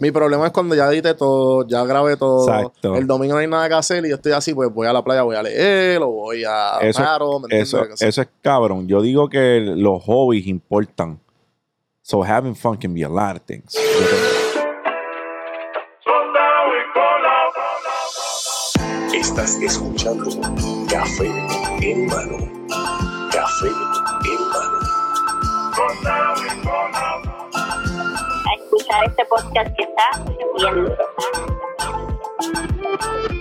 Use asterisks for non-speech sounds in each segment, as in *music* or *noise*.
Mi problema es cuando ya edité todo, ya grabé todo. Exacto. El domingo no hay nada que hacer y yo estoy así, pues voy a la playa, voy a leer o voy a Eso- paro, ¿me entiendes? Eso, eso es cabrón. Yo digo que los hobbies importan. So having fun can be a lot of things. Estás escuchando Café en mano. Escuchar este podcast que está bien.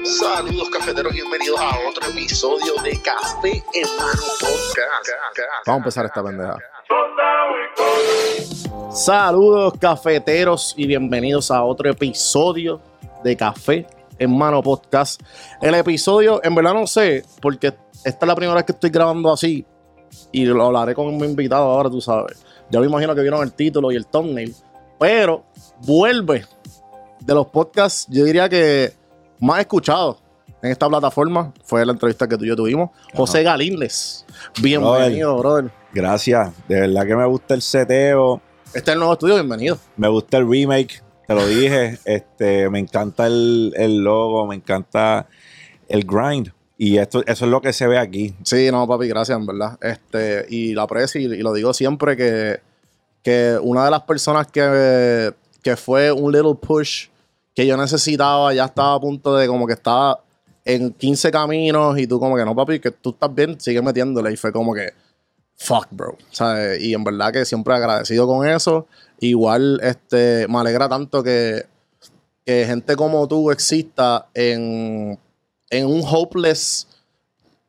Saludos cafeteros, bienvenidos a otro episodio de Café en mano podcast. Vamos a empezar esta pendeja. Saludos cafeteros y bienvenidos a otro episodio de Café en Mano Podcast. El episodio, en verdad no sé, porque esta es la primera vez que estoy grabando así y lo hablaré con mi invitado ahora, tú sabes. Ya me imagino que vieron el título y el thumbnail, pero vuelve de los podcasts, yo diría que más escuchados en esta plataforma fue la entrevista que tú y yo tuvimos. José Galíndez, bienvenido, brother. Gracias. De verdad que me gusta el seteo. Este es el nuevo estudio, bienvenido. Me gusta el remake. Te lo dije. *laughs* Este, me encanta el, el logo. Me encanta el grind. Y esto, eso es lo que se ve aquí. Sí, no, papi, gracias, en verdad. Este, y lo aprecio y, y lo digo siempre que, que una de las personas que, que fue un little push que yo necesitaba, ya estaba a punto de como que estaba en 15 caminos y tú como que no, papi, que tú estás bien, sigue metiéndole. Y fue como que, fuck, bro. ¿sabes? Y en verdad que siempre agradecido con eso. Igual, este, me alegra tanto que, que gente como tú exista en, en un hopeless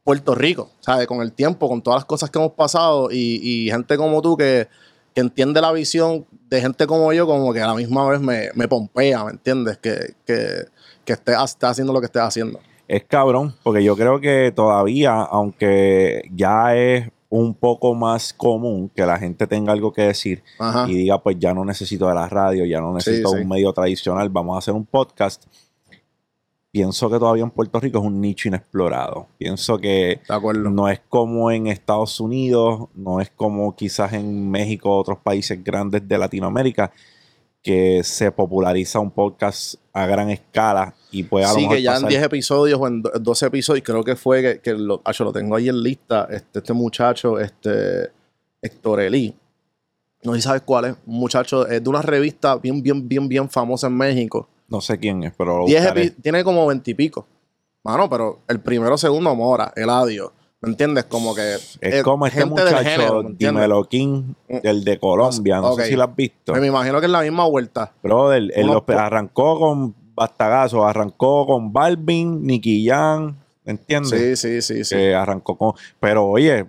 Puerto Rico, ¿sabes? Con el tiempo, con todas las cosas que hemos pasado y, y gente como tú que, que entiende la visión de gente como yo, como que a la misma vez me, me pompea, ¿me entiendes? Que, que, que esté, esté haciendo lo que estés haciendo. Es cabrón, porque yo creo que todavía, aunque ya es un poco más común que la gente tenga algo que decir Ajá. y diga, pues ya no necesito de la radio, ya no necesito sí. un medio tradicional, vamos a hacer un podcast. Pienso que todavía en Puerto Rico es un nicho inexplorado. Pienso que no es como en Estados Unidos, no es como quizás en México otros países grandes de Latinoamérica, que se populariza un podcast a gran escala y puede a lo Sí, mejor que ya en pasar- 10 episodios o en do- 12 episodios, creo que fue que, que lo, acho, lo tengo ahí en lista, este, este muchacho, este Héctor Elí. No sé si sabes cuál es, un muchacho, es de una revista bien, bien, bien, bien famosa en México. No sé quién es, pero lo 10 buscaré. epi- tiene como 20 y pico. Mano, pero el primero, segundo, Mora, Eladio. ¿Me entiendes? Como que. Es eh, como este muchacho, género, King, el de Colombia. No sé si lo has visto. Me imagino que es la misma vuelta. Brother, él los- arrancó con Bastagazo, arrancó con Balvin, Nicky Jam, ¿entiendes? Sí, sí, sí, sí. Que arrancó con... Pero oye,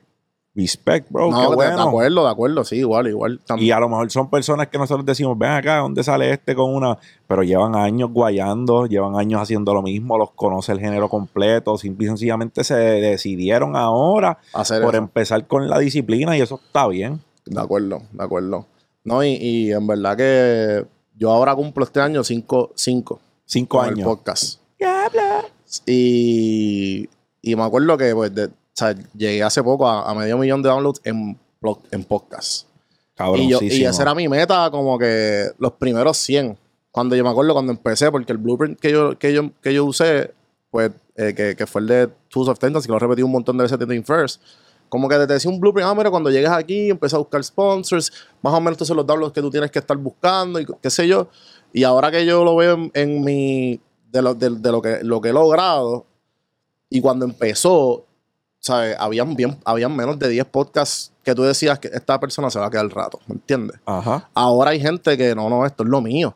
respect, bro, no, qué de- de, bueno. acuerdo, de acuerdo, sí, igual, igual. Tam- Y a lo mejor son personas que nosotros decimos, ven acá, ¿dónde sale este con una? Pero llevan años guayando, llevan años haciendo lo mismo, los conoce el género completo, simple y sencillamente se decidieron ahora hacer por eso. empezar con la disciplina y eso está bien. De acuerdo, de acuerdo. No, y, y en verdad que yo ahora cumplo este año cinco, cinco Cinco con el años. podcast. Y, y me acuerdo que pues, de- o sea, llegué hace poco a, a medio millón de downloads en, blog- en podcast. Y, yo, y esa era mi meta, como que los primeros 100. Cuando yo me acuerdo cuando empecé, porque el blueprint que yo, que yo, que yo usé, pues, eh, que, que fue el de Tools of Tendency, que lo repetí un montón de veces desde First. Como que te decía un blueprint, ah, mira, cuando llegues aquí, empieza a buscar sponsors, más o menos estos son los downloads que tú tienes que estar buscando y qué sé yo. Y ahora que yo lo veo en, en mi, de, lo, de, de lo, que, lo que he logrado, y cuando empezó, ¿sabes? Habían, bien, habían menos de 10 podcasts que tú decías que esta persona se va a quedar el rato, ¿me entiendes? Ajá. Ahora hay gente que no, no, esto es lo mío.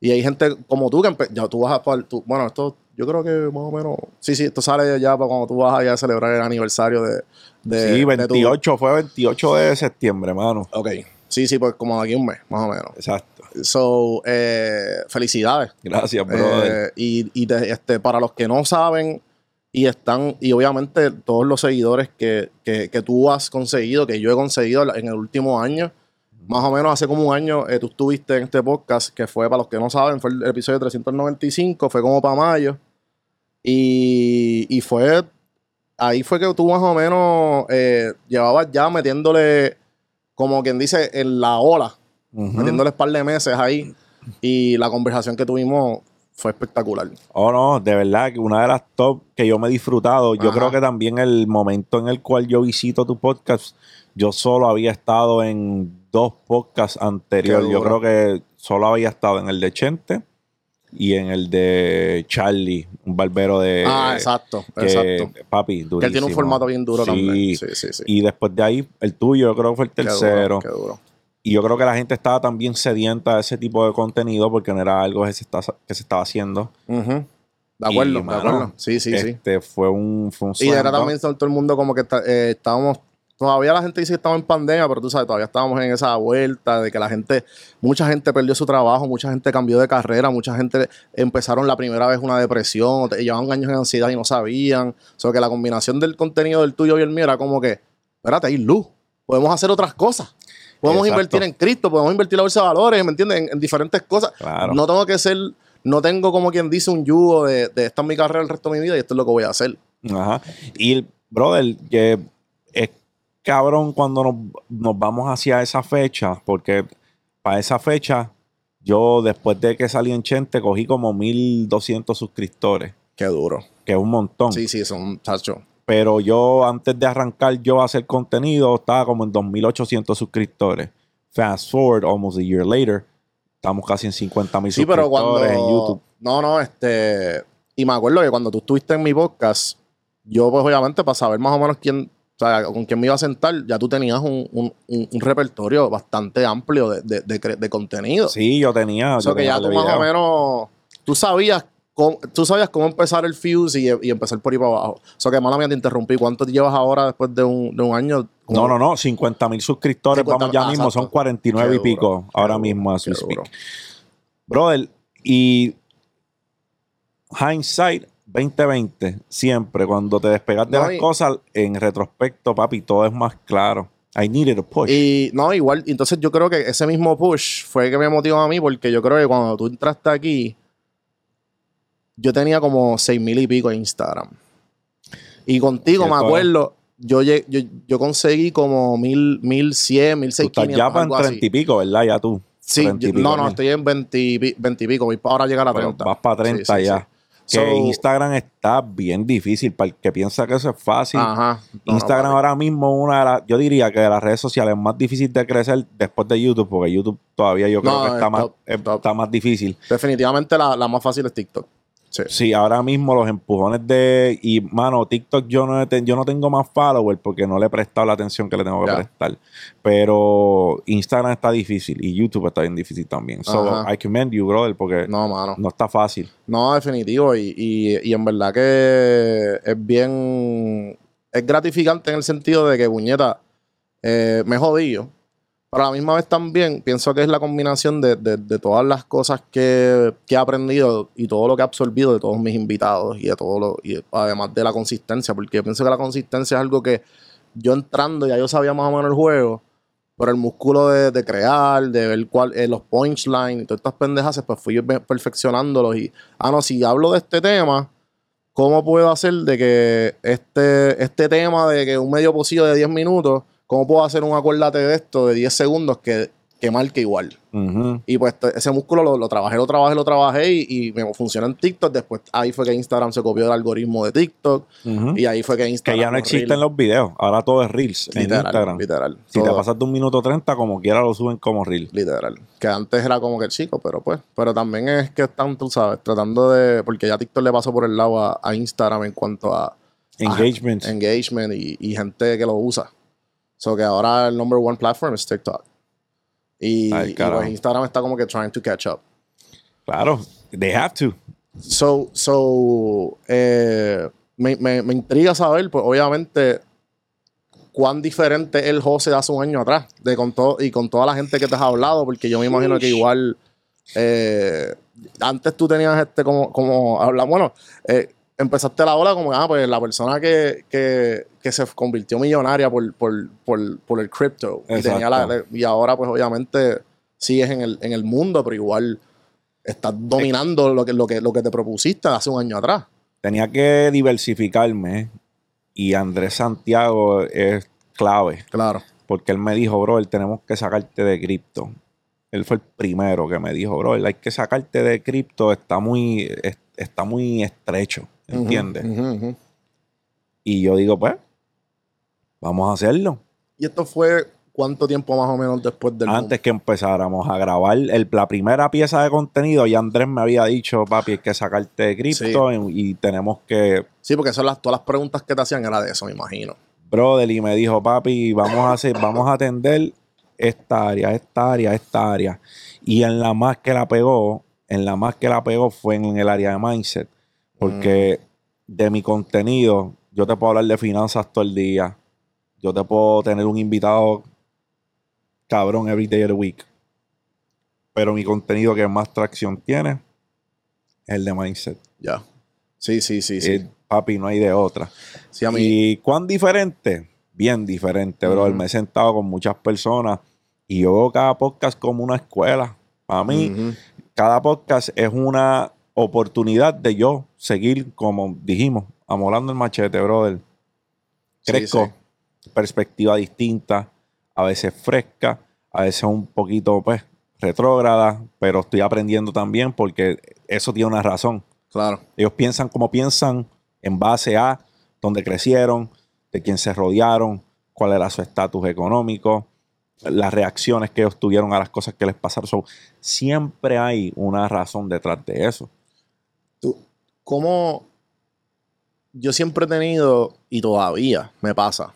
Y hay gente como tú que ya tú vas a tú- bueno, esto yo creo que más o menos sí, sí, esto sale ya para cuando tú vas allá a celebrar el aniversario de, de sí, de tu- 28, fue 28 de septiembre, mano. ok. Sí, sí, pues como de aquí un mes, más o menos. Exacto. So, eh, felicidades. Gracias, brother. Eh, y y de- este, para los que no saben y están, y obviamente todos los seguidores que, que, que tú has conseguido, que yo he conseguido en el último año, más o menos hace como un año, eh, tú estuviste en este podcast, que fue, para los que no saben, fue el episodio 395, fue como para mayo. Y, y fue, ahí fue que tú más o menos eh, llevabas ya metiéndole como quien dice, en la ola, Ujú. metiéndoles par de meses ahí. Y la conversación que tuvimos fue espectacular. Oh, no, de verdad que una de las top que yo me he disfrutado, yo creo que también el momento en el cual yo visito tu podcast, yo solo había estado en dos podcasts anteriores. Yo creo que solo había estado en el de Chente y en el de Charlie, un barbero de... ah, exacto, que, exacto. Papi, Que él durísimo. tiene un formato bien duro Sí. también. Sí, sí, sí. Y después de ahí, el tuyo, yo creo que fue el Qué duro, tercero. qué duro. Y yo creo que la gente estaba también sedienta de ese tipo de contenido porque no era algo que se, está, que se estaba haciendo. De acuerdo, Y, de acuerdo. Sí, sí, sí. este fue un, fue un Y era también todo el mundo como que está- eh, estábamos, todavía la gente dice que estamos en pandemia, pero tú sabes, todavía estábamos en esa vuelta de que la gente, mucha gente perdió su trabajo, mucha gente cambió de carrera, mucha gente empezaron la primera vez una depresión, llevaban años en ansiedad y no sabían. O sea, que la combinación del contenido del tuyo y el mío era como que, espérate, hay luz, podemos hacer otras cosas. Podemos Exacto. invertir en Cristo, podemos invertir la bolsa de valores, ¿me entiendes? En, en diferentes cosas. Claro. No tengo que ser, no tengo como quien dice un yugo de, de esta es mi carrera el resto de mi vida y esto es lo que voy a hacer. Ajá. Y, brother, que es cabrón cuando nos, nos vamos hacia esa fecha, porque para esa fecha, yo después de que salí en Chente, cogí como 1200 suscriptores, Qué duro. que es un montón. Sí, sí, son, chacho. Pero yo, antes de arrancar yo a hacer contenido, estaba como en 2800 suscriptores. Fast forward, almost a year later, estamos casi en 50 mil Sí, pero suscriptores cuando. en YouTube. No, no, este. Y me acuerdo que cuando tú estuviste en mi podcast, yo, pues obviamente, para saber más o menos quién. O sea, con quién me iba a sentar, ya tú tenías un, un- un- un repertorio bastante amplio de, de- de contenido. Sí, yo tenía. o sea, yo que tenía ya tú más o menos. Tú sabías. Cómo, tú sabías cómo empezar el fuse y, y empezar por ahí para abajo. O sea, que mala mía te interrumpí. ¿Cuánto llevas ahahora después de un, de un año? No, no, no, 50 mil suscriptores, 50, vamos ya ah, mismo, exacto. son 49 Qué y pico duro, ahora duro, mismo speak. duro. Brother, y hindsight 2020, siempre cuando te despegas de No, las y- cosas, en retrospecto, papi, todo es más claro. I needed a push. Y no, igual, entonces yo creo que ese mismo push fue el que me motivó a mí, porque yo creo que cuando tú entraste aquí, yo tenía como seis mil y pico en Instagram. Y contigo, me acuerdo, yo, yo, yo conseguí como mil, mil cien, mil seiscientos. ya para. 30 y pico, ¿verdad? Ya tú. Sí, 30 y yo- pico no, no, mil. estoy en 20, y pi- 20 y pico, voy ahora llegar a 30. vas para 30 Sí, sí, ya. sí. Que So- Instagram está bien difícil. Para el que piensa que eso es fácil, Ajá. No, Instagram ahora mismo es una de las, yo diría que de las redes sociales más difícil de crecer después de YouTube, porque YouTube todavía yo creo No, que está es más, top. está más difícil. Definitivamente la, la más fácil es TikTok. Sí. Sí, ahora mismo los empujones de. Y, mano, TikTok yo no, yo no tengo más followers porque no le he prestado la atención que le tengo que prestar. Pero Instagram está difícil y YouTube está bien difícil también. So, Ajá. I commend you, brother, porque no, No, mano. está fácil. No, definitivo. Y, y- y en verdad que es bien. Es gratificante en el sentido de que, puñeta, eh, me he jodido. Pero a la misma vez también pienso que es la combinación de, de- todas las cosas que, que he aprendido y todo lo que he absorbido de todos mis invitados y de todo lo. Y además de la consistencia, porque yo pienso que la consistencia es algo que yo entrando ya yo sabía más o menos el juego. Pero el músculo de, de crear, de ver cuál, eh, los punchlines y todas estas pendejas, pues fui perfeccionándolos. Y, ah, no, si hablo de este tema, ¿cómo puedo hacer de que este, este tema de que un medio pocillo de 10 minutos, ¿cómo puedo hacer un acuérdate de esto de 10 segundos que, que marque igual? Y pues ese músculo lo, lo trabajé, lo trabajé, lo trabajé y, y me funcionó en TikTok. Después ahí fue que Instagram se copió del algoritmo de TikTok. Y ahí fue que Que Instagram. ya no existen reels- los videos. Ahora todo es Reels en literal, Instagram. Literal. Si te pasas de un minuto 30, como quiera lo suben como Reel. Literal. Que antes era como que el chico, pero pues. Pero también es que están, tú sabes, tratando de. Porque ya TikTok le pasó por el lado a, a Instagram en cuanto a Engagement. engagement y, y gente que lo usa. So que ahora el number one platform es TikTok. Y, Ay, y, carajo. pues Instagram está como que trying to catch up. Claro, they have to. So, so eh, me, me, me intriga saber, pues obviamente, cuán diferente el José de hace un año atrás, de con todo, y con toda la gente que te has hablado, porque yo me imagino que igual eh, antes tú tenías este como, como habla, bueno, eh, empezaste la ola como ah, pues la persona que, que, que se convirtió millonaria por, por, por, por el crypto. Y, tenía la- y ahora, pues obviamente, sigues en el, en el mundo, pero igual estás dominando lo que, lo, que, lo que te propusiste hace un año atrás. Tenía que diversificarme y Andrés Santiago es clave. Claro. porque él me dijo, bro, tenemos que sacarte de cripto. Él fue el primero que me dijo, bro, hay que sacarte de cripto, está muy, es- está muy estrecho, ¿entiendes? Y yo digo, pues, vamos a hacerlo. Y esto fue cuánto tiempo más o menos después del Antes que empezáramos a grabar el- la primera pieza de contenido, ya Andrés me había dicho, papi, hay que sacarte de cripto y, y tenemos que? Sí, porque son las, todas las preguntas que te hacían era de eso, me imagino. brother, y me dijo, papi, vamos a hacer, vamos a atender esta área, esta área, esta área. Y en la más que la pegó, en la más que la pegó fue en el área de mindset. Porque de mi contenido, yo te puedo hablar de finanzas todo el día. Yo te puedo tener un invitado cabrón every day of the week. Pero mi contenido que más tracción tiene es el de mindset. Ya. Sí, sí, sí, sí. Papi, no hay de otra. sí, a mí. ¿Y cuán diferente? Bien diferente, bro. Me he sentado con muchas personas y yo veo cada podcast como una escuela. Para mí, cada podcast es una oportunidad de yo seguir, como dijimos, amolando el machete, brother. Sí, Crezco, sí. perspectiva distinta, a veces fresca, a veces un poquito, pues, retrógrada, pero estoy aprendiendo también porque eso tiene una razón. Claro. Ellos piensan como piensan en base a dónde crecieron, de quién se rodearon, cuál era su estatus económico, las reacciones que ellos tuvieron a las cosas que les pasaron. So, siempre hay una razón detrás de eso. ¿Cómo? Yo siempre he tenido, y todavía me pasa,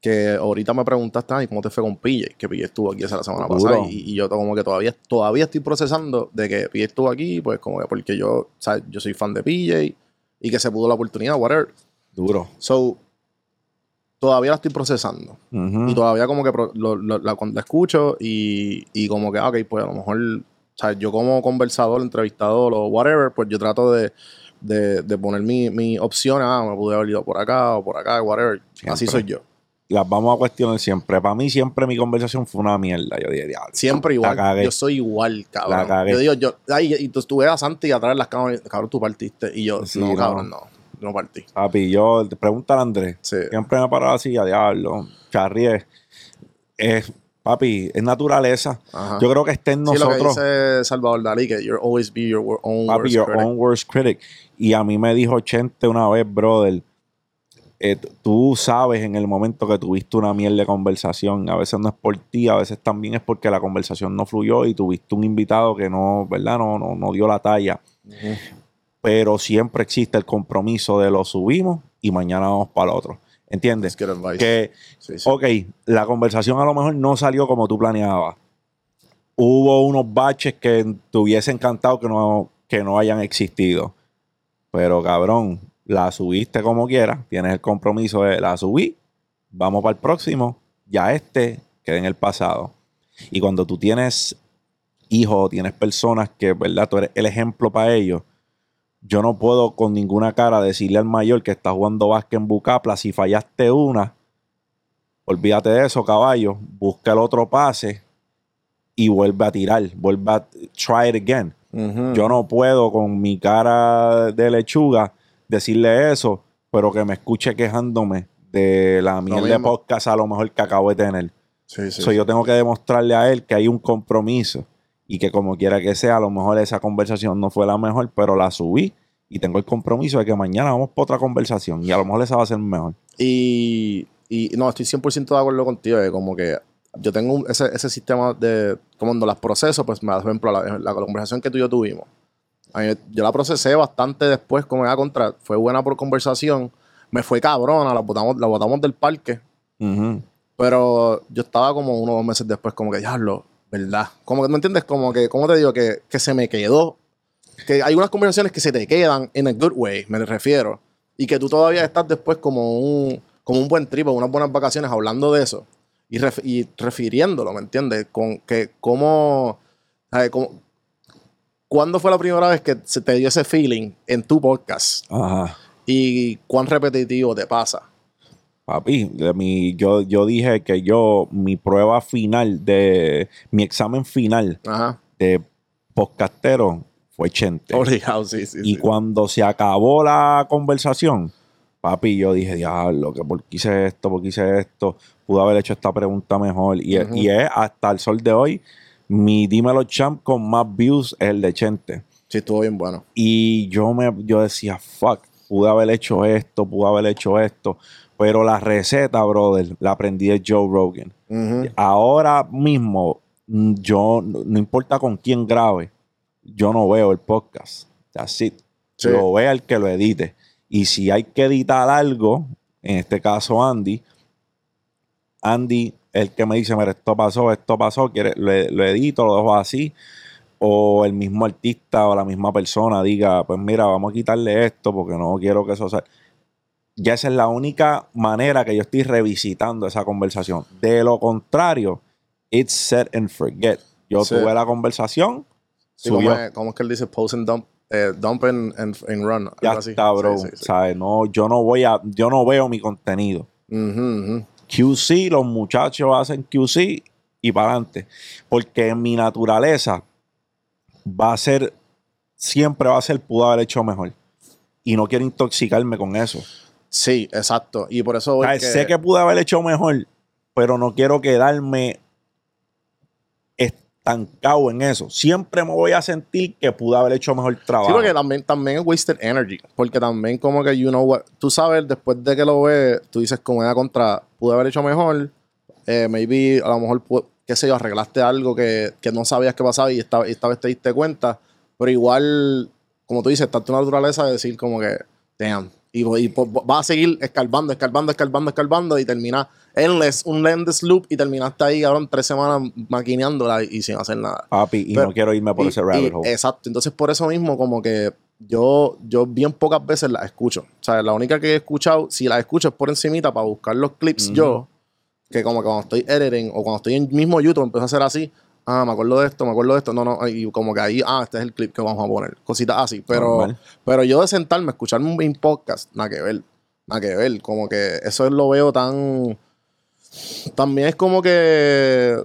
que ahorita me preguntaste, ay, ¿cómo te fue con PJ? Que PJ estuvo aquí esa la semana Duro. pasada. Y, y yo como que todavía, todavía estoy procesando de que PJ estuvo aquí, pues como que porque yo, sea, yo soy fan de PJ y que se pudo la oportunidad, whatever. Duro. So, todavía la estoy procesando. Y todavía como que pro- lo- lo- la, la escucho y, y como que, ah, ok, pues a lo mejor, yo como conversador, entrevistador o whatever, pues yo trato de, de, de poner mi, mi opción, ah, me pude haber ido por acá o por acá, whatever. Así soy yo. Las vamos a cuestionar siempre. Para mí siempre mi conversación fue una mierda. Yo dije, diablo. Siempre igual. cagué. Yo soy igual, cabrón. La cagué. Yo digo, yo, ay, y tú estuve a Santi atrás de las cámaras, cabrón, tú partiste. Y yo, Sí, no, no. cabrón, no, no partí. Papi, yo, pregúntale a Andrés. Sí. Siempre me paraba así, a diablo. Charrié. Es, papi, es naturaleza. Ajá. Yo creo que está en Sí, lo que nosotros. dice Salvador Dalí, que you're always be your own Papi, worst your critic. own worst critic. Y a mí me dijo Chente una vez, brother, eh, tú sabes en el momento que tuviste una miel de conversación, a veces no es por ti, a veces también es porque la conversación no fluyó y tuviste un invitado que no, ¿verdad? No, no, no dio la talla. Pero siempre existe el compromiso de lo subimos y mañana vamos para el otro. ¿Entiendes? Que Sí, sí. Ok, la conversación a lo mejor no salió como tú planeabas. Hubo unos baches que te hubiese encantado que no, que no hayan existido. Pero cabrón, la subiste como quieras. Tienes el compromiso de la subí. Vamos para el próximo. Ya este queda en el pasado. Y cuando tú tienes hijos, tienes personas que, ¿verdad? Tú eres el ejemplo para ellos. Yo no puedo con ninguna cara decirle al mayor que está jugando básquet en Bucapla, si fallaste una, olvídate de eso, caballo. Busca el otro pase y vuelve a tirar. Vuelve a try it again. Yo no puedo con mi cara de lechuga decirle eso, pero que me escuche quejándome de la miel de podcast a lo mejor que acabo de tener. Sí, sí. So, yo tengo que demostrarle a él que hay un compromiso y que como quiera que sea, a lo mejor esa conversación no fue la mejor, pero la subí y tengo el compromiso de que mañana vamos por otra conversación y a lo mejor esa va a ser mejor. Y, y no, estoy 100% de acuerdo contigo. De como que yo tengo un- ese, ese sistema de. Cuando las proceso, pues me por ejemplo, la, la conversación que tú y yo tuvimos. A mí- yo la procesé bastante después, como era contra. Fue buena por conversación. Me fue cabrona, la botamos, la botamos del parque. Ujú. Pero yo estaba como uno o dos meses después, como que, diablo, ¿verdad? Como que, ¿me entiendes? Como que, ¿cómo te digo? Que, que se me quedó. Que hay unas conversaciones que se te quedan en a good way, me refiero. Y que tú todavía estás después como un, como un buen trip, unas buenas vacaciones hablando de eso. Y, ref- y refiriéndolo, ¿me entiendes? Con que cómo, ¿sabes? Cómo- ¿Cuándo fue la primera vez que se te dio ese feeling en tu podcast? Ajá. Y cuán repetitivo te pasa. Papi, mi, yo, yo dije que yo, mi prueba final de, mi examen final Ajá. de podcastero fue Chente. Obligado, sí, sí. Y sí. cuando se acabó la conversación, Papi, yo dije, diablo, que por qué hice esto, por qué hice esto, pude haber hecho esta pregunta mejor. Y, es- y es hasta el sol de hoy, mi Dímelo Champ con más views es el de Chente. Sí, estuvo bien bueno. Y yo me yo decía, fuck, pude haber hecho esto, pude haber hecho esto. Pero la receta, brother, la aprendí de Joe Rogan. Ahora mismo, mm, yo, no no importa con quién grabe, yo no veo el podcast. Así, Sí. lo vea el que lo edite. Y si hay que editar algo, en este caso Andy, Andy, el que me dice, mira, esto pasó, esto pasó, quiere, lo, lo edito, lo dejo así. O el mismo artista o la misma persona diga, pues mira, vamos a quitarle esto porque no quiero que eso sea. Ya esa es la única manera que yo estoy revisitando esa conversación. De lo contrario, it's set and forget. Yo Sí. tuve la conversación, Sí, ¿cómo, es, cómo es que él dice post and dump? Eh, dump and, and, and run. algo Ya así. está, bro. Sí, sí, sí. ¿Sabes? No, yo no voy a, yo no veo mi contenido. QC, los muchachos hacen QC y para adelante. Porque en mi naturaleza va a ser, siempre va a ser, pudo haber hecho mejor. Y no quiero intoxicarme con eso. Sí, exacto. Y por eso O voy Sé que pude haber hecho mejor, pero no quiero quedarme estancado en eso. Siempre me voy a sentir que pude haber hecho mejor trabajo. Sí, porque también, también es wasted energy. Porque también como que, you know what, tú sabes, después de que lo ves, tú dices, como era contra, pude haber hecho mejor, eh, maybe a lo mejor, qué sé yo, arreglaste algo que, que no sabías que pasaba y esta, y esta vez te diste cuenta, pero igual, como tú dices, está tu naturaleza de decir como que, damn, y, y po- va a seguir escarbando, escarbando, escarbando, escarbando y termina endless, un endless loop y terminaste ahí, cabrón, tres semanas maquineándola y, y sin hacer nada. Papi, y Pero- no quiero irme por Y- ese rabbit hole. Exacto. Entonces, por eso mismo, como que yo, yo bien pocas veces las escucho. O sea, la única que he escuchado, si las escucho es por encimita para buscar los clips yo, que como que cuando estoy editing o cuando estoy en mismo YouTube empiezo a hacer así, ah, me acuerdo de esto, me acuerdo de esto, no, no, y como que ahí, ah, este es el clip que vamos a poner. Cositas así. Pero, Normal. pero yo de sentarme escucharme un podcast, nada que ver. Nada que ver. Como que eso lo veo tan. También es como que.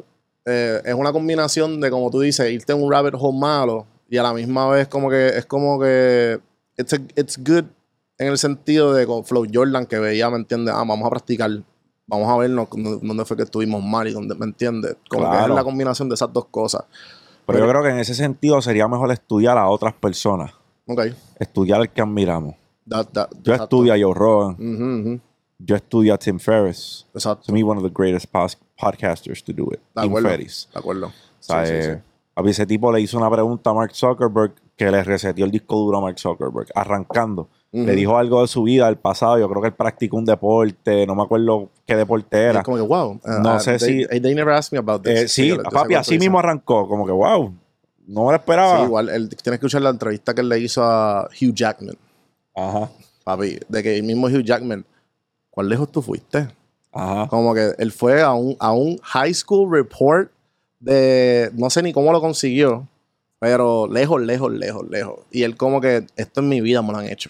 eh, es una combinación de, como tú dices, irte en un rabbit hole malo y a la misma vez como que es como que. It's, a- it's good en el sentido de con Flow Jordan que veía, ¿me entiendes? Ah, vamos a practicar. Vamos a vernos dónde dónde fue que estuvimos mal y dónde, ¿me entiendes? Como que Claro. es la combinación de esas dos cosas. Pero yo creo que en ese sentido sería mejor estudiar a otras personas. Ok. Estudiar al que admiramos. That- that- Yo exacto. estudio a Joe Rogan. Yo estudio a Tim Ferriss. Exacto. To me, one of the greatest podcasters to do it. De Tim. Ferriss. De acuerdo. O sea, Sí, sí, sí. eh, papi, ese tipo le hizo una pregunta a Mark Zuckerberg que le reseteó el disco duro a Mark Zuckerberg, arrancando. Le dijo algo de su vida, del pasado. Yo creo que él practicó un deporte, no me acuerdo qué deporte era. es como que, wow. uh, No uh, sé they, si- They, never asked me about this. Eh, sí, yo- yo sé papi, así mismo arrancó. Como que, wow, no me lo esperaba. Sí, igual. Él, tienes que escuchar la entrevista que él le hizo a Hugh Jackman. Ajá, Papi, de que el mismo Hugh Jackman, ¿cuán lejos tú fuiste? ajá. Como que él fue a un, a un high school report de, no sé ni cómo lo consiguió, pero lejos, lejos, lejos, lejos. Y él como que, esto en mi vida me lo han hecho.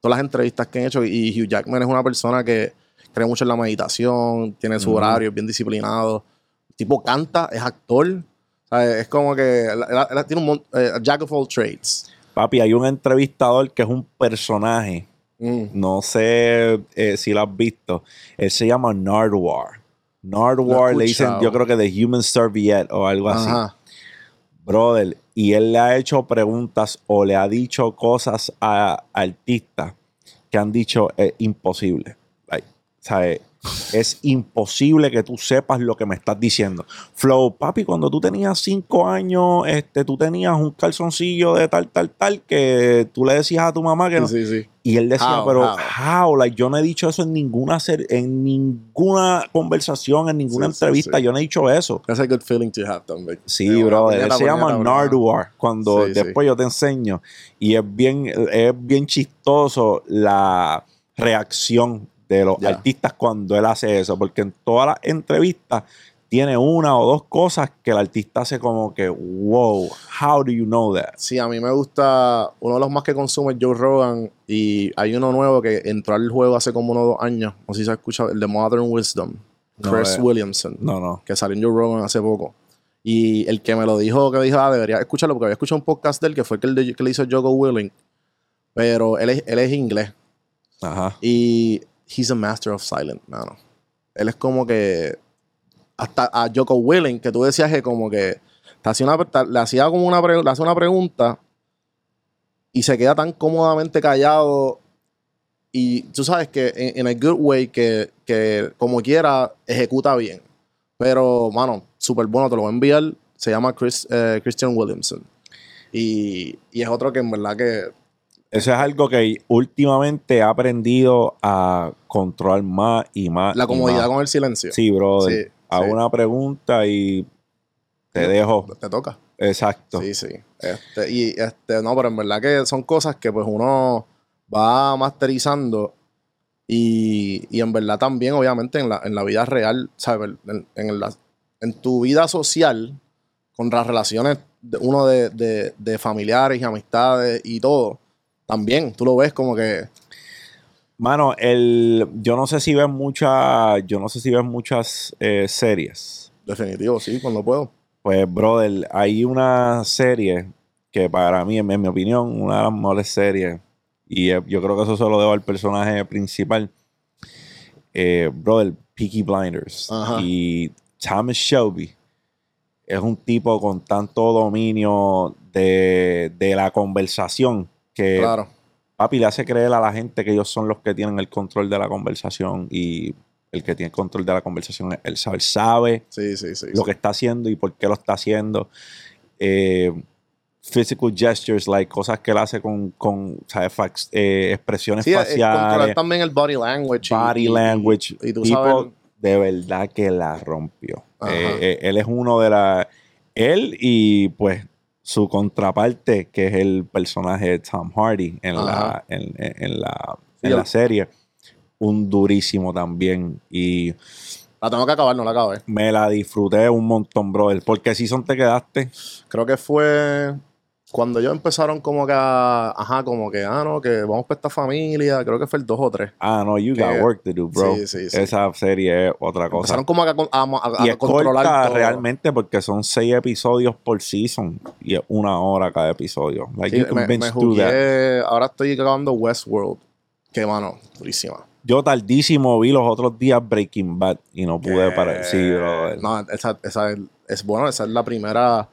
Todas las entrevistas que han hecho, y Hugh Jackman es una persona que cree mucho en la meditación, tiene su horario, es bien disciplinado. El tipo canta, es actor. Es como que él, él- él tiene un eh, jack of all trades. Papi, hay un entrevistador que es un personaje. Mm. No sé eh, si lo has visto. Él se llama Nardwar. Nardwar le dicen, yo creo que The Human Serviette o algo así. Brother, y él le ha hecho preguntas o le ha dicho cosas a artistas que han dicho es imposible. Like. Es imposible que tú sepas lo que me estás diciendo. Flow, papi, cuando tú tenías cinco años, este, tú tenías un calzoncillo de tal, tal, tal, que tú le decías a tu mamá que no. Sí, sí. Y él decía, How, pero how? how? Like, yo no he dicho eso en ninguna ser- en ninguna conversación, en ninguna Sí, sí, entrevista. sí. yo no he dicho eso. That's a good feeling to have también. Sí, Eh, una brother. Él se llama. Nardwar. Cuando Sí, sí. después yo te enseño. Y es bien, es bien chistoso la reacción de los artistas cuando él hace eso. Porque en todas las entrevistas tiene una o dos cosas que el artista hace como que, wow, how do you know that? Sí, a mí me gusta, uno de los más que consume es Joe Rogan y hay uno nuevo que entró al juego hace como unos dos años, no sé si se ha escuchado, el de Modern Wisdom, No, Chris eh, Williamson, No, no. que salió en Joe Rogan hace poco. Y el que me lo dijo, que dijo, ah, debería escucharlo porque había escuchado un podcast de él que fue el que, que le hizo Joko Willing, pero él es, él es inglés. Ajá. Y he's a master of silent, mano. Él es como que. Hasta a Joko Willing, que tú decías que como que. Te hacía le hacía como una, le hace una pregunta y se queda tan cómodamente callado. Y tú sabes que en, a good way, que, que como quiera, ejecuta bien. Pero, mano, súper bueno, te lo voy a enviar. Se llama Chris, eh, Christian Williamson. Y, y es otro que en verdad que Eso es algo que últimamente he aprendido a controlar más y más. la comodidad más. con el silencio. Sí, brother. Sí, Hago sí. una pregunta y te dejo. Te toca. Exacto. Sí, sí. Este, y este, no, pero en verdad que son cosas que pues uno va masterizando y, y en verdad también, obviamente, en la, en la vida real, ¿sabes? En, en la- en tu vida social, con las relaciones de uno de, de- de familiares y amistades y todo, también tú lo ves como que Mano, el, yo no sé si ves muchas, yo no sé si ves muchas eh, series. definitivo, sí, cuando puedo. Pues, brother, hay una serie que para mí, en, en mi opinión, una de las mejores series. Y eh, yo creo que eso se lo debo al personaje principal. Eh, brother, Peaky Blinders. Ajá. Y Thomas Shelby es un tipo con tanto dominio de, de la conversación que Claro. papi le hace creer a la gente que ellos son los que tienen el control de la conversación y el que tiene el control de la conversación él sabe, sabe Sí, sí, sí. lo que está haciendo y por qué lo está haciendo. Eh, physical gestures, like cosas que él hace con, con ¿sabes? Fax- eh, expresiones faciales, también el body language. y- body y- y- language. Y, tú tipo sabes. de verdad que la rompió. Eh, eh, él es uno de la. Él y pues su contraparte, que es el personaje de Tom Hardy en la, en, en- en la, Sí, en la el- serie. Un durísimo también. Y La tengo que acabar, no la acabé. me la disfruté un montón, brother. Porque si son te quedaste. Creo que fue cuando ellos empezaron como que a, ajá, como que, ah, no, que vamos para esta familia. Creo que fue el 2 o 3. Ah, no, you Que- got work to do, bro. Sí, sí, sí. Esa serie es otra cosa. Empezaron como a, a, a- y es controlar corta todo. realmente porque son seis episodios por season y es una hora cada episodio. Like you me, me jugué, ahora estoy acabando Westworld. Que, mano, durísima. Yo tardísimo vi los otros días Breaking Bad y no pude parar. Sí, bro. No, esa, esa es, es bueno, esa es la primera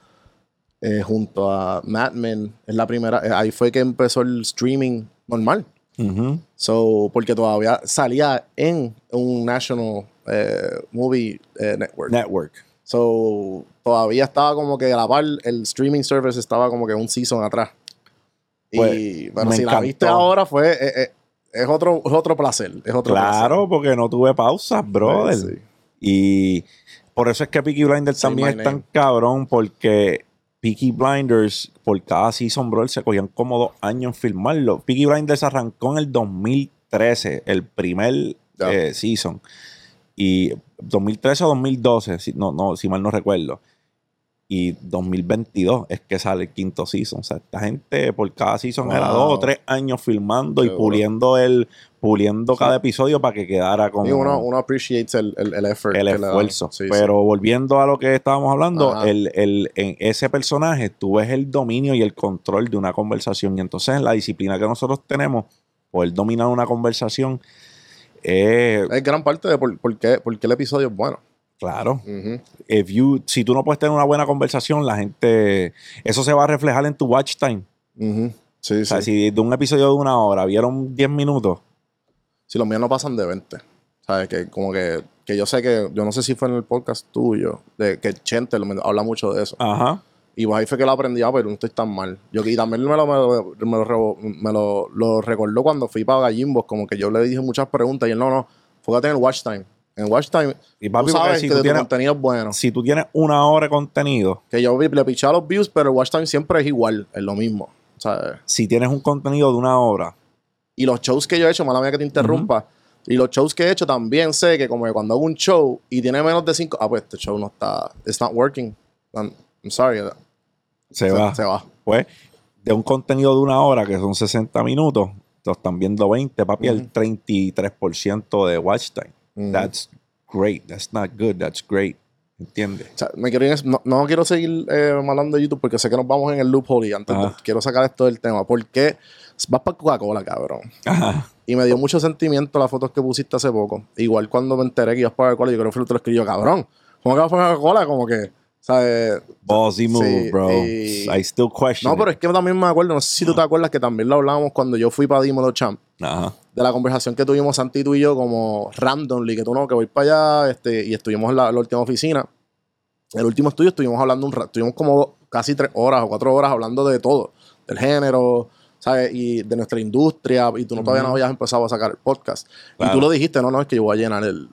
eh, junto a Mad Men. Es la primera, eh, ahí fue que empezó el streaming normal. So, porque todavía salía en un National eh, Movie eh, Network. Network. So, todavía estaba como que par, el streaming service estaba como que un season atrás. Y, Pues, pero me si la viste ahora fue, es, otro, es otro placer. Es otro Claro, porque no tuve pausas, brother. Sí, sí. Y por eso es que Peaky Blinders también es tan cabrón, porque Peaky Blinders, por cada season, brother, se cogían como dos años en filmarlo. Peaky Blinders arrancó en el 2013, el primer eh, season. Y 2013 o 2012, si, no, no, si mal no recuerdo. Y 2022 es que sale el quinto season. O sea, esta gente por cada season era dos o tres años filmando y puliendo el puliendo cada episodio para que quedara como Y uno, uno appreciates el, el, el effort. el esfuerzo. Sí, sí. Pero volviendo a lo que estábamos hablando, el, el- en ese personaje tú ves el dominio y el control de una conversación. Y entonces en la disciplina que nosotros tenemos, poder dominar una conversación, eh, Es gran parte de por, por qué, por qué el episodio es bueno. Claro. Ujú. If you, si tú no puedes tener una buena conversación, la gente, eso se va a reflejar en tu watch time. Ujú. Sí, O sea, sí. si de un episodio de una hora vieron 10 minutos, Si los míos no pasan de 20. ¿Sabes? Que como que, que yo sé que, yo no sé si fue en el podcast tuyo, de que Chente lo- habla mucho de eso. ajá, Y pues ahí fue que lo aprendí, ah, pero no estoy tan mal. Yo, y también me lo, me lo, me lo, rebo- me lo- lo recordó cuando fui para Gallimbos, como que yo le dije muchas preguntas y él, no, no, fócate en el watch time. En el watch time, Y papi, tú sabes si que tú tienes- contenido es bueno. si tú tienes una hora de contenido, Que yo le pichaba los views, pero el watch time siempre es igual, es lo mismo. ¿sabes? si tienes un contenido de una hora, Y los shows que yo he hecho, mala mía que te interrumpa, y los shows que he hecho también sé que como que cuando hago un show y tiene menos de cinco, ah, pues este show no está, it's not working. I'm, I'm sorry. se, va. Se va. Pues, de un contenido de una hora, que son 60 minutos, lo están viendo 20, papi, el Ujú. 33% de watch time. Ujú. That's great. That's not good. That's great. ¿Entiendes? O sea, me quiero ir no, no quiero seguir eh, hablando de YouTube porque sé que nos vamos en el loophole y antes Ajá. quiero sacar esto del tema. ¿Por qué vas para Coca-Cola, cabrón? Ajá. Y me dio mucho sentimiento las fotos que pusiste hace poco. Igual cuando me enteré que ibas para Coca-Cola, yo creo que fue te lo escribió, cabrón. ¿Cómo que vas para Coca-Cola? Como que, ¿sabes? Ballsy move, Sí, bro. y- I still question. No, pero it. es que también me acuerdo, no sé si tú te acuerdas que también lo hablábamos cuando yo fui para Dímelo Champ. Ajá. de la conversación que tuvimos Santi tú y yo como randomly, que tú no, que voy para allá, este, y estuvimos en la, la última oficina. El último estudio estuvimos hablando un rato, estuvimos como casi tres horas o cuatro horas hablando de todo, del género, ¿sabes? Y de nuestra industria, y tú no todavía no habías empezado a sacar el podcast. Y Claro. tú lo dijiste, no, no, es que yo voy a llenar el,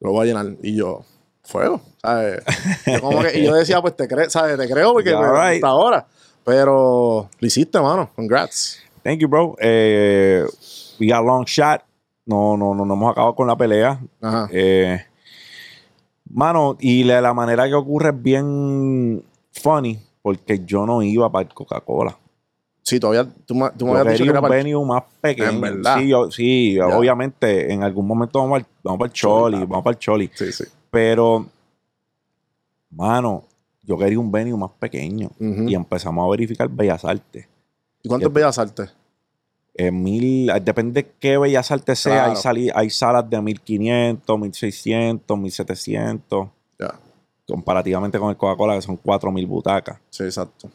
lo voy a llenar, y yo, fuego, ¿sabes? *laughs* Yo como que- y yo decía, pues te creo, ¿sabes? Te creo porque me- right. hasta ahora. Pero lo hiciste, mano. Congrats. Thank you, bro. Eh, we got a long shot. No, no, no, no hemos acabado con la pelea. Ajá. Eh, mano, y la, la manera que ocurre es bien funny, porque yo no iba para el Coca-Cola. Sí, todavía tú me, tú me habías dicho que era un venue más pequeño. En verdad. Sí, yo- sí obviamente, en algún momento vamos al, vamos para el Choli, Choli, vamos para el Choli. Sí, sí. Pero, mano, yo quería un venue más pequeño. Y empezamos a verificar Bellas Artes. ¿Y cuántos Bellas Artes? En mil, depende de qué Bellas Artes sea, hay, sali- hay salas de 1500, 1600, 1700, Ya. comparativamente con el Coca-Cola, que son 4000 butacas. Sí, exacto.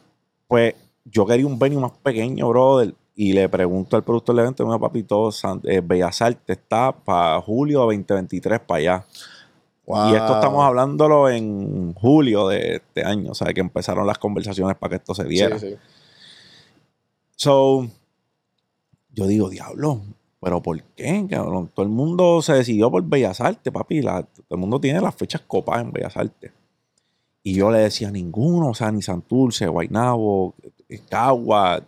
Pues yo quería un venue más pequeño, brother. Y le pregunto al productor del evento, mi papito, San- eh, Bellas Artes está para julio 2023 para allá. Wow. Y esto estamos hablándolo en julio de este año, o sea, que empezaron las conversaciones para que esto se diera. Sí, sí. So, yo digo, diablo, ¿pero por qué? cabrón? Todo el mundo se decidió por Bellas Artes, papi. La- todo el mundo tiene las fechas copadas en Bellas Artes. Y yo le decía, ninguno, o sea, ni Santurce, Guaynabo, Cagua,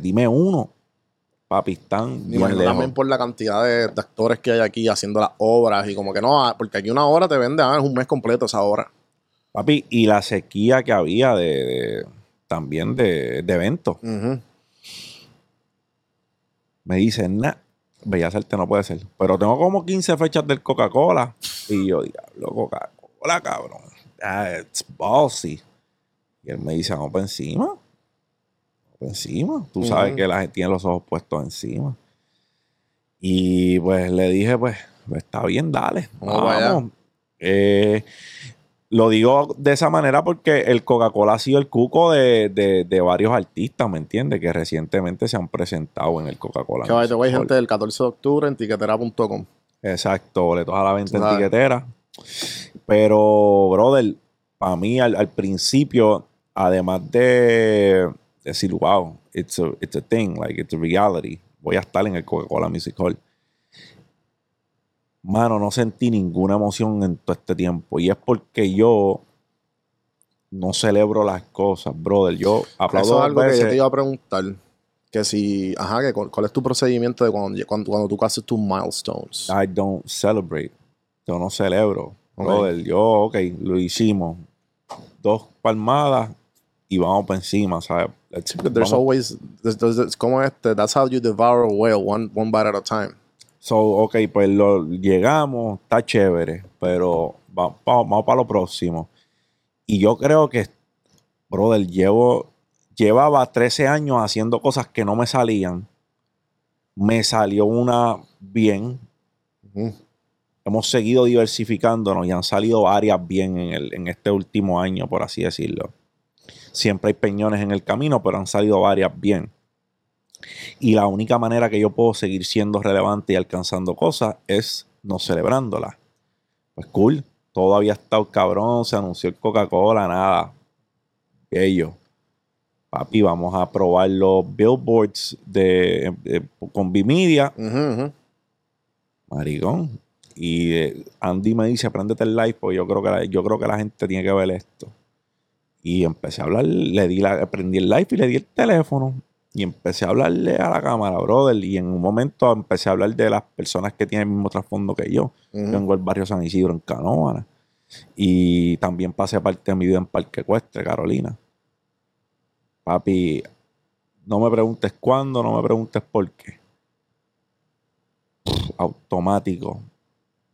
dime uno. Papi, están Me bien lejos. también por la cantidad de, de actores que hay aquí haciendo las obras y como que no, ah, porque aquí una hora te vende, ah, es un mes completo esa hora. Papi, y la sequía que había de, de- también de, de eventos. Me dicen, nah, Bellas Artes no puede ser. Pero tengo como 15 fechas del Coca-Cola. Y yo, diablo, Coca-Cola, cabrón. That's ballsy. Y él me dice, vamos para encima. Encima. Tú sabes que la gente tiene los ojos puestos encima. Y pues le dije, pues, está bien, dale. Vamos. Eh, lo digo de esa manera porque el Coca-Cola ha sido el cuco de, de- de varios artistas, ¿me entiendes? Que recientemente se han presentado en el Coca-Cola. Que by the way, gente, del 14 de octubre en tiquetera.com. Exacto, boletos a la venta en tiquetera. Pero, brother, para mí al, al principio, además de decir, wow, it's a, it's a thing, like it's a reality, voy a estar en el Coca-Cola Music Hall. Mano, no sentí ninguna emoción en todo este tiempo. Y es porque yo no celebro las cosas, brother. Yo aplaudo Eso es algo que yo veces. te iba a preguntar. Que si, ajá, que cu- cuál es tu procedimiento de cuando, cuando, cuando tú haces tus milestones. I don't celebrate. Yo no celebro. Ok. Brother, yo, ok, lo hicimos. Dos palmadas y vamos para encima, ¿sabes? There's vamos- always, there's, como este, that's how you devour a whale, one, one bite at a time. So, ok, pues lo, llegamos, está chévere, pero va- va- vamos para lo próximo. Y yo creo que, brother, llevo, llevaba 13 años haciendo cosas que no me salían. Me salió una bien. Hemos seguido diversificándonos y han salido varias bien en, el, en este último año, por así decirlo. Siempre hay peñones en el camino, pero han salido varias bien. Y la única manera que yo puedo seguir siendo relevante y alcanzando cosas es no celebrándolas. Pues cool, todo había estado cabrón, se anunció el Coca-Cola, nada. Bello. Papi, vamos a probar los billboards de, de- con Vimedia. Ujú, ujú. Maricón. Y eh, Andy me dice, préndete el live, porque yo creo que la, yo creo que la gente tiene que ver esto. Y empecé a hablar, le di la, prendí el live y le di el teléfono. Y empecé a hablarle a la cámara, brother. Y en un momento empecé a hablar de las personas que tienen el mismo trasfondo que yo. Ujú. Vengo del barrio San Isidro en Canóvana. Y también pasé parte de mi vida en Parque Ecuestre, Carolina. Papi, no me preguntes cuándo, no me preguntes por qué. Automático.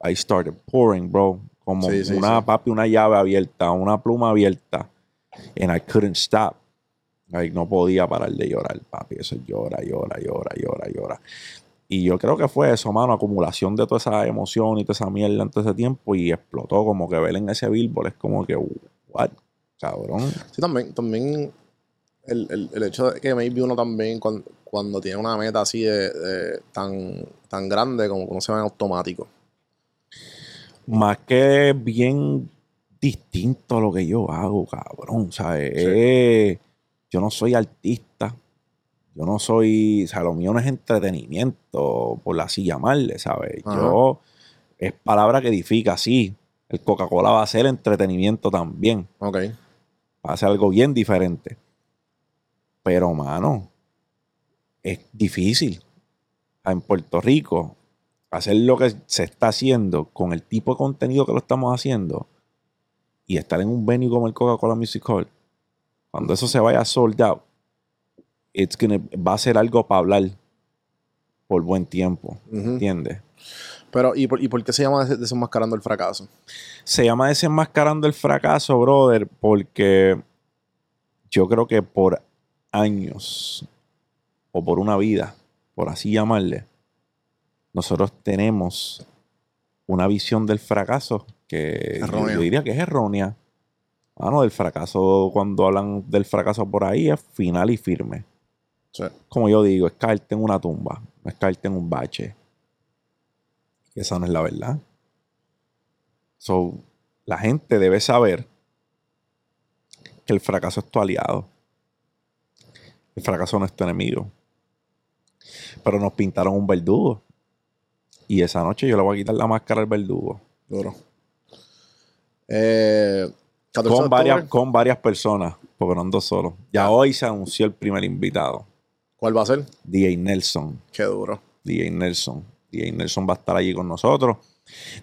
I started pouring, bro. como Sí, sí, una sí. papi, una llave abierta, una pluma abierta. And I couldn't stop. Like, no podía parar de llorar, papi. Eso llora, llora, llora, llora, llora. Y yo creo que fue eso, mano, acumulación de toda esa emoción y toda esa mierda en todo ese tiempo y explotó como que ver en ese billboard es como que, what, cabrón. Sí, también, también el, el, el hecho de que maybe uno también cuando, cuando tiene una meta así de, de tan, tan grande como que uno se va en automático. Más que bien distinto a lo que yo hago, cabrón. ¿sabes? Eh, yo no soy artista. Yo no soy. O sea, lo mío no es entretenimiento, por así llamarle, ¿sabes? Ajá. Yo. Es palabra que edifica, sí. El Coca-Cola va a ser entretenimiento también. Ok. Va a ser algo bien diferente. Pero, mano, es difícil. En Puerto Rico, hacer lo que se está haciendo con el tipo de contenido que lo estamos haciendo y estar en un venue como el Coca-Cola Music Hall, cuando eso se vaya sold out, it's gonna- va a ser algo para hablar por buen tiempo. Ujú. ¿Entiendes? Pero, ¿y por, ¿y por qué se llama des- desenmascarando el fracaso? se llama desenmascarando el fracaso, brother, porque yo creo que por años o por una vida, por así llamarle, nosotros tenemos una visión del fracaso que yo, diría que es errónea. Mano, del fracaso, cuando hablan del fracaso por ahí, es final y firme. Sí. Como yo digo, es caerte en una tumba, no es caerte en un bache. Y esa no es la verdad. So, la gente debe saber que el fracaso es tu aliado. El fracaso no es tu enemigo. Pero nos pintaron un verdugo. Y esa noche yo le voy a quitar la máscara al verdugo. Duro. Eh, 14 de Con varias, con varias personas, porque no ando solo. Ya hoy se anunció el primer invitado. ¿Cuál va a ser? DJ Nelson. Qué duro. DJ Nelson. DJ Nelson va a estar allí con nosotros.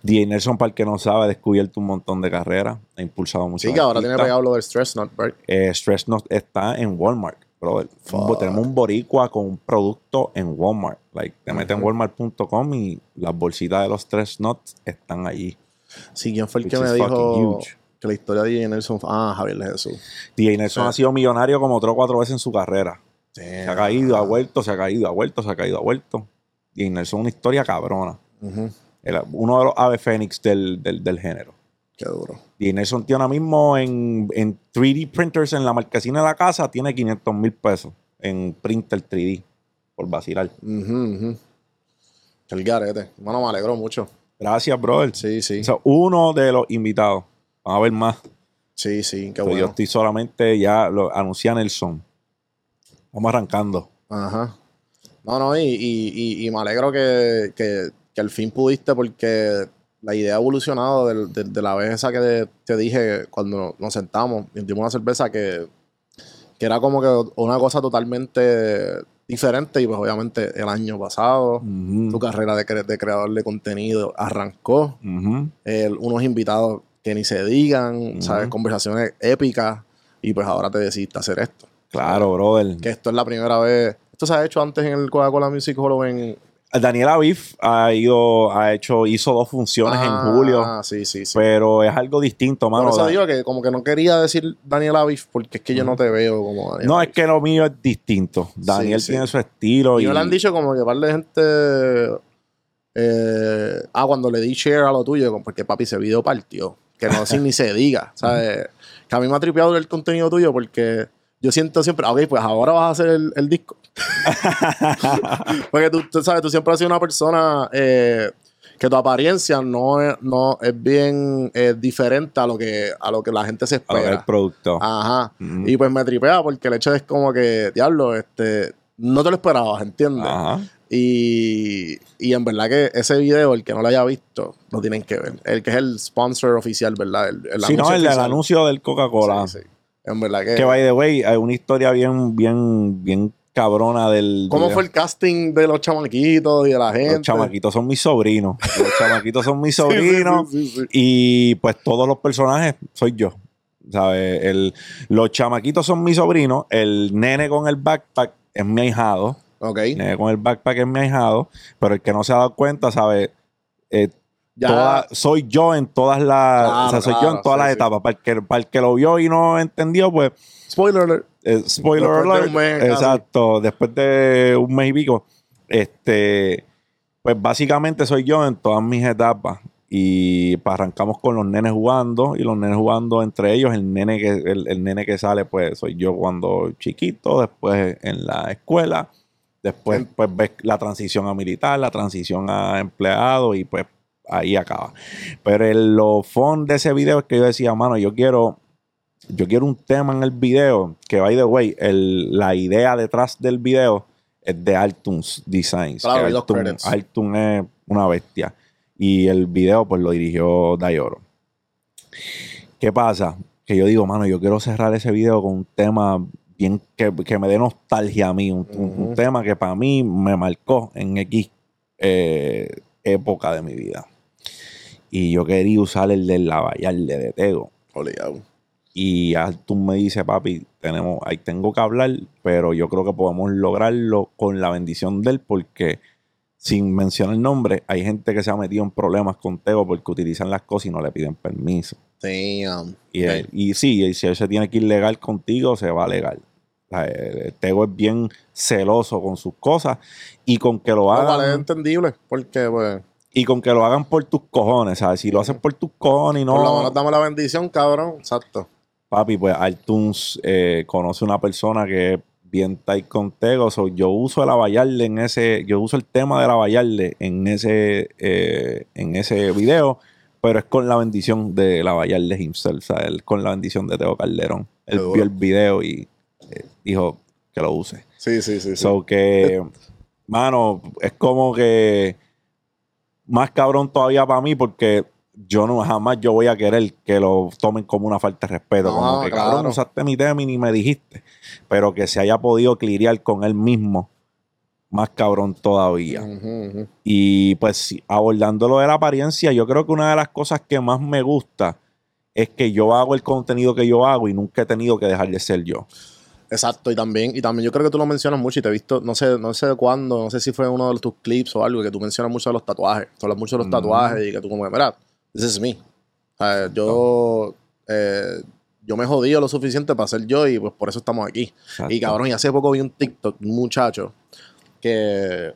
DJ Nelson, para el que no sabe, ha descubierto un montón de carreras. Ha impulsado mucho. Sí, que ahora tiene pegado lo del Stress Not? Eh, Stress Not está en Walmart, brother. Fuck. tenemos un boricua con un producto en Walmart. Like, te metes en walmart.com y las bolsitas de los Stress Nuts están allí. Sí, ¿quién fue el que me dijo que la historia de DJ Nelson fue- Ah, Javier de Jesús. DJ Nelson Sí. ha sido millonario como tres o cuatro veces en su carrera. Se ha caído, ha Damn. vuelto, se ha caído, ha vuelto, se ha caído, ha vuelto. DJ Nelson una historia cabrona. Era uno de los ave fénix del, del, del género. Qué duro. DJ Nelson tiene ahora mismo en, en 3D printers en la marquesina de la casa, tiene 500 mil pesos en printer 3D, por vacilar. Ujú, ujú. El garete. Bueno, me alegró mucho. Gracias, brother. Sí, sí. O sea, uno de los invitados. Van a ver más. Sí, sí, qué Pero Yo bueno. estoy solamente, ya lo anuncia Nelson. Vamos arrancando. Ajá. No, no, y, y, y, y me alegro que, que, que al fin pudiste porque la idea ha evolucionado de, de la vez esa que te, te dije cuando nos sentamos y dimos una cerveza que, que era como que una cosa totalmente diferente y pues obviamente el año pasado tu carrera de, cre- de creador de contenido arrancó. El- unos invitados que ni se digan, ¿sabes? Conversaciones épicas y pues ahora te decidiste hacer esto. Claro, brother. Que esto es la primera vez. Esto se ha hecho antes en el Coca-Cola Music Hall en. Daniel Aviv ha ido, ha hecho, hizo dos funciones Ah, en julio. sí, sí, sí. Pero es algo distinto, mano. Por eso digo que como que no quería decir Daniel Aviv porque es que yo no te veo como Daniel no, es que lo mío es distinto. Daniel sí. tiene su estilo. Y Y, lo han dicho como que par de gente. eh, ah, cuando le di share a lo tuyo, como, porque papi ese video partió. Que no sin ni se diga, *laughs* ¿sabes? Que a mí me ha tripeado el contenido tuyo porque yo siento siempre, ok, pues ahora vas a hacer el, el disco. *laughs* porque tú, tú sabes, tú siempre has sido una persona eh, que tu apariencia no es, no es bien eh, diferente a lo que a lo que la gente se a lo que el espera. producto. Ajá. Ujú. Y pues me tripea porque el hecho es como que, diablo, este, no te lo esperabas, ¿entiendes? Ajá. Y, y en verdad que ese video, el que no lo haya visto, lo tienen que ver. El que es el sponsor oficial, ¿verdad? El, el Si no, el, el anuncio del Coca-Cola. Sí, sí. En verdad que. Que by the way, hay una historia bien, bien, bien cabrona del. ¿Cómo video. fue el casting de los chamaquitos y de la gente? *laughs* Los chamaquitos son mis sobrinos. Los chamaquitos son mis sobrinos. sí, sí, sí. Y pues todos los personajes soy yo. ¿Sabes? El, los chamaquitos son mis sobrinos. El nene con el backpack es mi ahijado. Ok. El nene con el backpack es mi ahijado. Pero el que no se ha dado cuenta, ¿sabes? Eh, Ya. toda- soy yo en todas las, Claro, o sea, soy yo en todas sí, las sí. etapas. Para el, que, para el que lo vio y no entendió, pues, Spoiler alert. eh, spoiler Después de alert. un mes, casi. exacto, después de un mes y pico, este, pues básicamente soy yo en todas mis etapas. Y arrancamos con los nenes jugando y los nenes jugando entre ellos. El nene que, el, el nene que sale, pues soy yo cuando chiquito, después en la escuela, después pues ves la transición a militar, la transición a empleado y pues ahí acaba. Pero el, lo fun de ese video es que yo decía, mano, yo quiero, yo quiero un tema en el video que, by the way, el, la idea detrás del video es de Altuns Designs. Claro, Altun, credits. Altun es una bestia. Y el video, pues lo dirigió Dayoro. ¿Qué pasa? Que yo digo, mano, yo quiero cerrar ese video con un tema bien que, que me dé nostalgia a mí. Un, tema que para mí me marcó en X eh, época de mi vida. Y yo quería usar el del Lavallalle de Tego. Obligado. Y Altun me dice, papi, tenemos, ahí tengo que hablar, pero yo creo que podemos lograrlo con la bendición de él, porque sin mencionar el nombre, hay gente que se ha metido en problemas con Tego porque utilizan las cosas y no le piden permiso. Damn. Y, él- y sí, y si él se tiene que ir legal contigo, se va legal. O sea, eh, Tego es bien celoso con sus cosas y con que lo No, hagan vale, es entendible. Porque, pues, y con que lo hagan por tus cojones, ¿sabes? Si lo hacen por tus cojones y no por lo menos dame la bendición, cabrón. Exacto. Papi, pues Altuns eh, conoce una persona que es bien tight con Tego. So, yo uso el Avallarle en ese, yo uso el tema del Avallarle en ese, eh, en ese video, pero es con la bendición de Avallarle himself, o sea, él con la bendición de Tego Calderón. Él vio el video y eh, dijo que lo use. Sí, sí, sí. sí. So que, mano, es como que más cabrón todavía para mí porque yo no jamás yo voy a querer que lo tomen como una falta de respeto. No, como que claro. cabrón, usaste mi tema y ni me dijiste. Pero que se haya podido clirear con él mismo, más cabrón todavía. Y pues sí, abordando lo de la apariencia, yo creo que una de las cosas que más me gusta es que yo hago el contenido que yo hago y nunca he tenido que dejar de ser yo. Exacto, y también, y también yo creo que tú lo mencionas mucho y te he visto, no sé, no sé cuándo, no sé si fue en uno de tus clips o algo, que tú mencionas mucho de los tatuajes. Tú hablas mucho de los Mm. tatuajes y que tú como que, mira, this is me. Sea, yo, eh, yo me jodí lo suficiente para ser yo y pues por eso estamos aquí. Y cabrón, y hace poco vi un TikTok, un muchacho, que,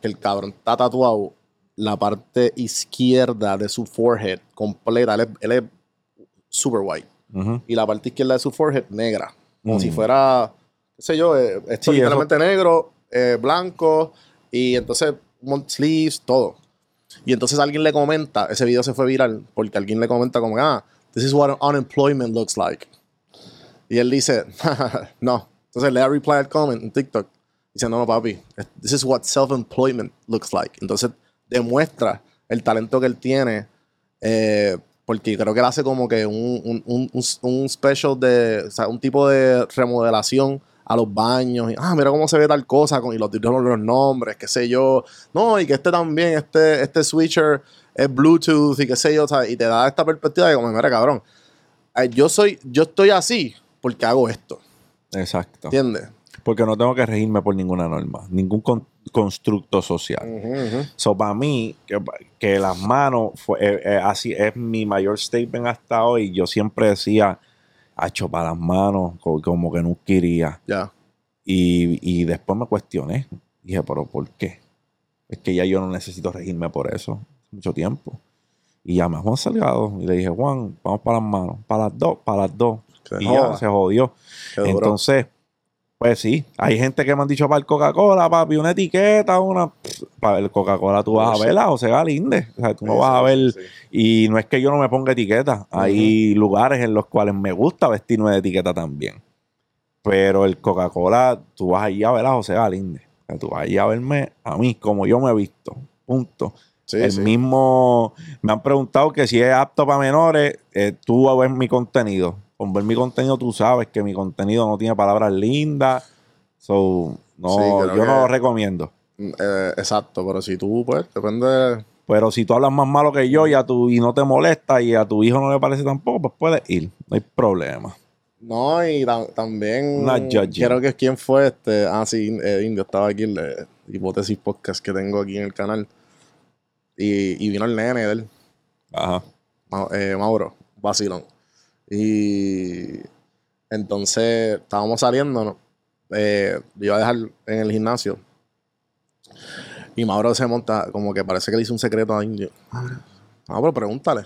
que el cabrón está tatuado la parte izquierda de su forehead completa. Él es, él es super white. Y la parte izquierda de su forehead negra. Como Mm. si fuera, qué sé yo, eh, esto Sí, literalmente negro, eh, blanco, y entonces sleeves, todo. Y entonces alguien le comenta, ese video se fue viral, porque alguien le comenta como, ah, this is what unemployment looks like. Y él dice, *laughs* no. Entonces le da reply comment en TikTok. Dice, no, no, papi, this is what self-employment looks like. Entonces demuestra el talento que él tiene, eh, porque creo que él hace como que un, un, un- un special de, o sea, un tipo de remodelación a los baños. Y, ah, mira cómo se ve tal cosa, con, y los, los, los nombres, qué sé yo. No, y que este también, este, este switcher es Bluetooth y qué sé yo, y te da esta perspectiva de como, mira, cabrón, eh, yo soy, yo estoy así porque hago esto, Exacto. ¿entiendes? Porque no tengo que regirme por ninguna norma, ningún con- constructo social. Ujú. So, para mí, que, que las manos, fue, eh, eh, así es mi mayor statement hasta hoy. Yo siempre decía, hacho, para las manos, co- como, que no quería. Ya. Y, y después me cuestioné. Dije, pero ¿por qué? Es que ya yo no necesito regirme por eso. Mucho tiempo. Y llamé a Juan Salgado y le dije, Juan, vamos para las manos. Para las dos, para las dos. Se y joda. ya se jodió. Qué. Entonces, pues sí, hay gente que me han dicho para el Coca-Cola, papi, una etiqueta, una. Para el Coca-Cola tú vas a ver a José Galíndez. O sea, tú no vas a ver. Y no es que yo no me ponga etiqueta. Hay lugares en los cuales me gusta vestirme de etiqueta también. Pero el Coca-Cola, tú vas allí a ver a José Galíndez. O sea, tú vas allí a verme a mí, como yo me he visto. Punto. Sí, el sí. mismo. Me han preguntado que si es apto para menores, eh, tú a ver mi contenido. Con ver mi contenido, tú sabes que mi contenido no tiene palabras lindas. So, no, Sí, yo no lo recomiendo. Eh, exacto, pero si tú, pues, depende. Pero si tú hablas más malo que yo y, a tu, y no te molesta y a tu hijo no le parece tampoco, pues puedes ir. No hay problema. No, y ta- también. Creo que quién fue este. Ah, sí, eh, Indio estaba aquí en la Hipótesis Podcast que tengo aquí en el canal. Y, y vino el nene de él, Ajá. Ma- eh, Mauro, vacilón. Y entonces estábamos saliendo, ¿no? Eh, yo iba a dejar en el gimnasio. Y Mauro se monta, como que parece que le hizo un secreto a Indio. Mauro, pregúntale.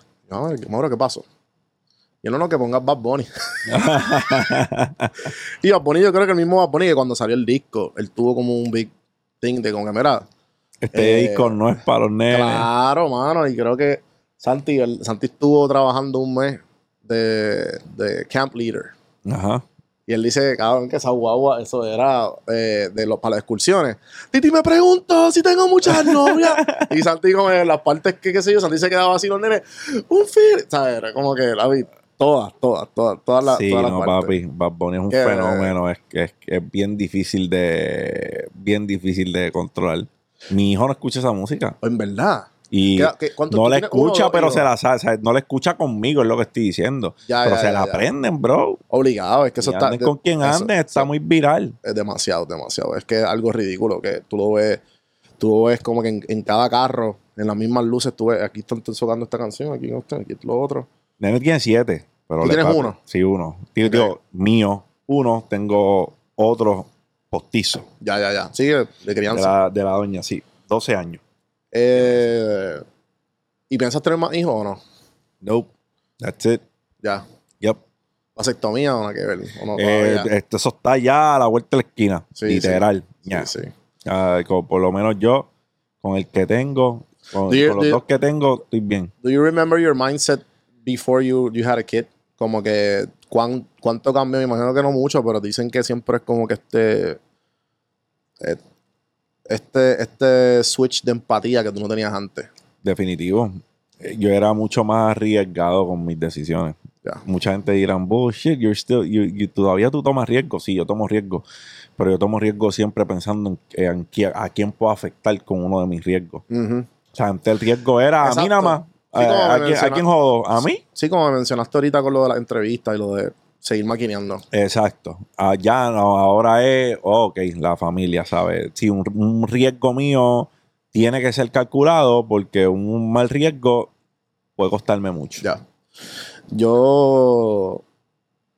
Mauro, ¿qué pasó? Y no, no, que pongas Bad Bunny. *laughs* y Bad Bunny, yo creo que el mismo Bad Bunny que cuando salió el disco, él tuvo como un big thing de como que, mira, Este Eh, disco no es para los nenes. Claro, mano. Y creo que Santi, el- Santi estuvo trabajando un mes de, de camp leader. Ajá. Y él dice, cabrón, que esa guagua, eso era eh, de los, para las excursiones. Titi me preguntó si tengo muchas novias. *laughs* y Santi, como en las partes que, qué sé yo, Santi se quedaba así los nenes. Un. ¿Sabes? Era como que la vi. Todas, todas, todas, todas las, sí, todas las no, partes. papi. Bad Bunny es un Que- fenómeno. Es, es, es bien difícil de. Bien difícil de controlar. Mi hijo no escucha esa música. En verdad. Y ¿Qué- qué- cuántos no la escucha, pero se la sabe. o sea, no la escucha conmigo, es lo que estoy diciendo. Ya, pero ya, se ya, la aprenden, bro. Obligado, es que eso Y está. anden con quien eso- ande, está eso- muy viral. es demasiado, demasiado. Es que es algo ridículo que tú lo ves, tú lo ves como que en, en cada carro, en las mismas luces, tú ves, aquí están tocando esta canción, aquí aquí lo otro. Nene tiene siete. Pero ¿Tú tienes uno? Sí, uno. Digo, Ok. digo, mío, uno. Tengo otro postizo. Ya, ya, ya. Sigue de De crianza. la, de la doña, sí. 12 años. Eh, ¿Y piensas tener más hijos o no? Nope. That's it. Ya. Yep. ¿Vasectomía o nada que ver? ¿O no, Eh, esto, eso está ya a la vuelta de la esquina. Sí, literal. Sí. Ah, por lo menos yo, con el que tengo, con, Do you- con los you- dos que tengo, estoy bien. Do you remember your mindset before you, you had a kid? Como que, ¿cuán- ¿cuánto cambió? Me imagino que no mucho, pero dicen que siempre es como que este... eh, Este, este switch de empatía que tú no tenías antes. Definitivo. Eh, Yo era mucho más arriesgado con mis decisiones. Ya. Mucha gente dirán, bullshit, you're still, you- you- todavía tú tomas riesgo. Sí, yo tomo riesgo. Pero yo tomo riesgo siempre pensando en, en a quién puedo afectar con uno de mis riesgos. O sea, antes el riesgo era a mí nada más. Sí, Eh, ¿a, quién, jodo? ¿A mí? Sí, como me mencionaste ahorita con lo de la entrevista y lo de seguir maquineando. Exacto. Allá no, ahora es, ok, la familia, ¿sabes? Si un, un riesgo mío tiene que ser calculado porque un mal riesgo puede costarme mucho. Ya. Yo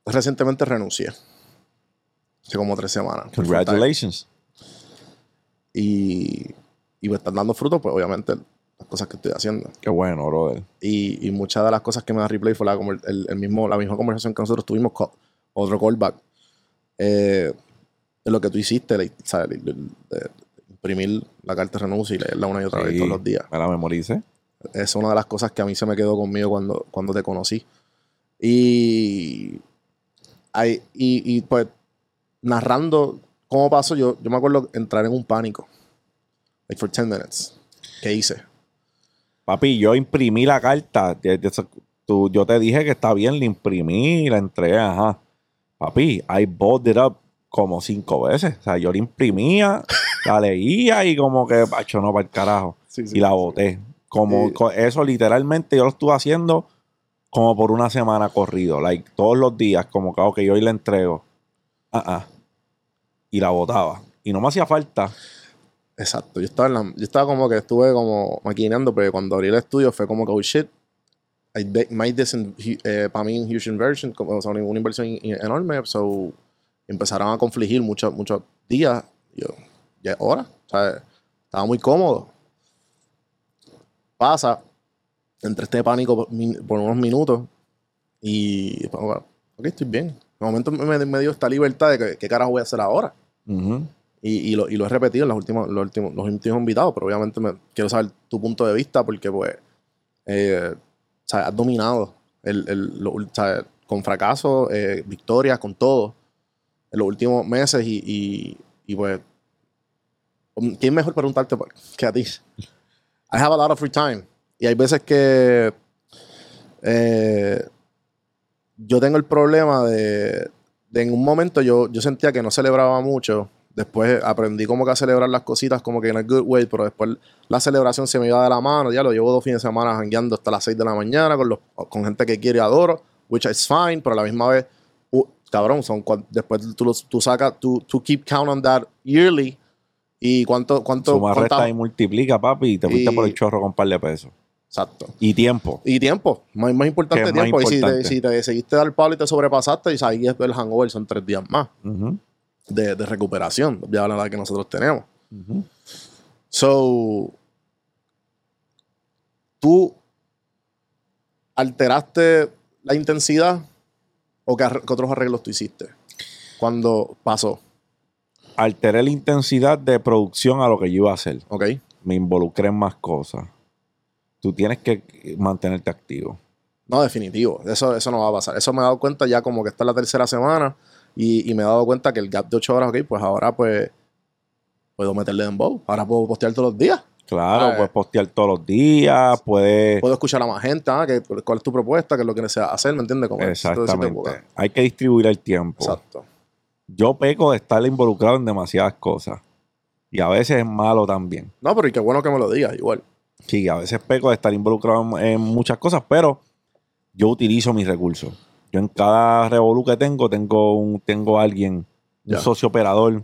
recientemente renuncié. Hace como tres semanas. Congratulations. Y, y me están dando frutos, pues obviamente las cosas que estoy haciendo. Qué bueno, brother. Y, y muchas de las cosas que me da replay fue la, el, el- mismo, la misma conversación que nosotros tuvimos con otro callback. Eh, de lo que tú hiciste, de imprimir la carta de renuncia y leerla una y otra vez todos los días. Me la memoricé. es una de las cosas que a mí se me quedó conmigo cuando, cuando te conocí. Y, hay- y, y, pues narrando cómo pasó, yo, yo me acuerdo entrar en un pánico. Like for 10 minutes. ¿Qué hice? Papi, yo imprimí la carta. yo te dije que está bien, la imprimí la entregué, ajá. Papi, I bought it up como cinco veces. O sea, yo la imprimía, *laughs* la leía y como que, pacho, no, para el carajo. Sí, sí, y la boté. Como Sí. eso literalmente yo lo estuve haciendo como por una semana corrido. Like, todos los días, como que, ok, hoy la entrego. Ah, ah. Y la botaba. Y no me hacía falta. Exacto. Yo estaba, en la- yo estaba como que estuve como maquineando, pero cuando abrí el estudio fue como que, oh shit, I de- made this in, eh, para mí en huge inversion, como, o sea, una inversión in- enorme. So, empezaron a confligir muchos muchos días. Yo, ya hora. O sea, estaba muy cómodo. Pasa, entre este pánico por, por unos minutos y bueno, ok, estoy bien. En el momento me, me dio esta libertad de que, qué carajo voy a hacer ahora. Ujú. Y, y lo, y lo he repetido en los últimos, los últimos, los últimos invitados, pero obviamente me, quiero saber tu punto de vista porque, pues, eh, has dominado el, el- lo con fracasos, eh, victorias, con todo, en los últimos meses y, y, pues, ¿quién mejor preguntarte que a ti? I have a lot of free time. Y hay veces que eh, yo tengo el problema de, de en un momento yo, yo sentía que no celebraba mucho. Después aprendí como que a celebrar las cositas como que en a good way, pero después la celebración se me iba de la mano. Ya lo llevo dos fines de semana jangueando hasta las 6 de la mañana con, los, con gente que quiero y adoro, which is fine, pero a la misma vez, uh, cabrón, son después tú, tú sacas, tú, tú keep count on that yearly ¿Y cuánto, cuánto, Suma, resta y multiplica, papi, y te fuiste Y- por el chorro con un par de pesos. Exacto. Y tiempo. Y tiempo, más, más importante es más tiempo. Y si te, importante. si te seguiste al palo y te sobrepasaste, y ahí es el hangover, son tres días más Ujú, de, de recuperación, ya la que nosotros tenemos. So, tú alteraste la intensidad o qué, otros arreglos tú hiciste cuando pasó, Alteré la intensidad de producción a lo que yo iba a hacer. ¿ok? Me involucré en más cosas. Tú tienes que mantenerte activo. No, definitivo, eso, eso no va a pasar. Eso me he dado cuenta ya como que esta es la tercera semana y, y me he dado cuenta que el gap de ocho horas, ok, pues ahora pues puedo meterle en bow. Ahora puedo postear todos los días. Claro, Ah, puedes postear todos los días, puedes... Puedo escuchar a más gente, ah, que, cuál es tu propuesta, qué es lo que deseas hacer, ¿me entiendes? Como Exactamente. Hay que distribuir el tiempo. Exacto. Yo peco de estar involucrado en demasiadas cosas. Y a veces es malo también. No, pero y qué bueno que me lo digas, igual. Sí, a veces peco de estar involucrado en, en muchas cosas, pero yo utilizo mis recursos. Yo en cada revolú que tengo, tengo un, tengo alguien, un socio operador,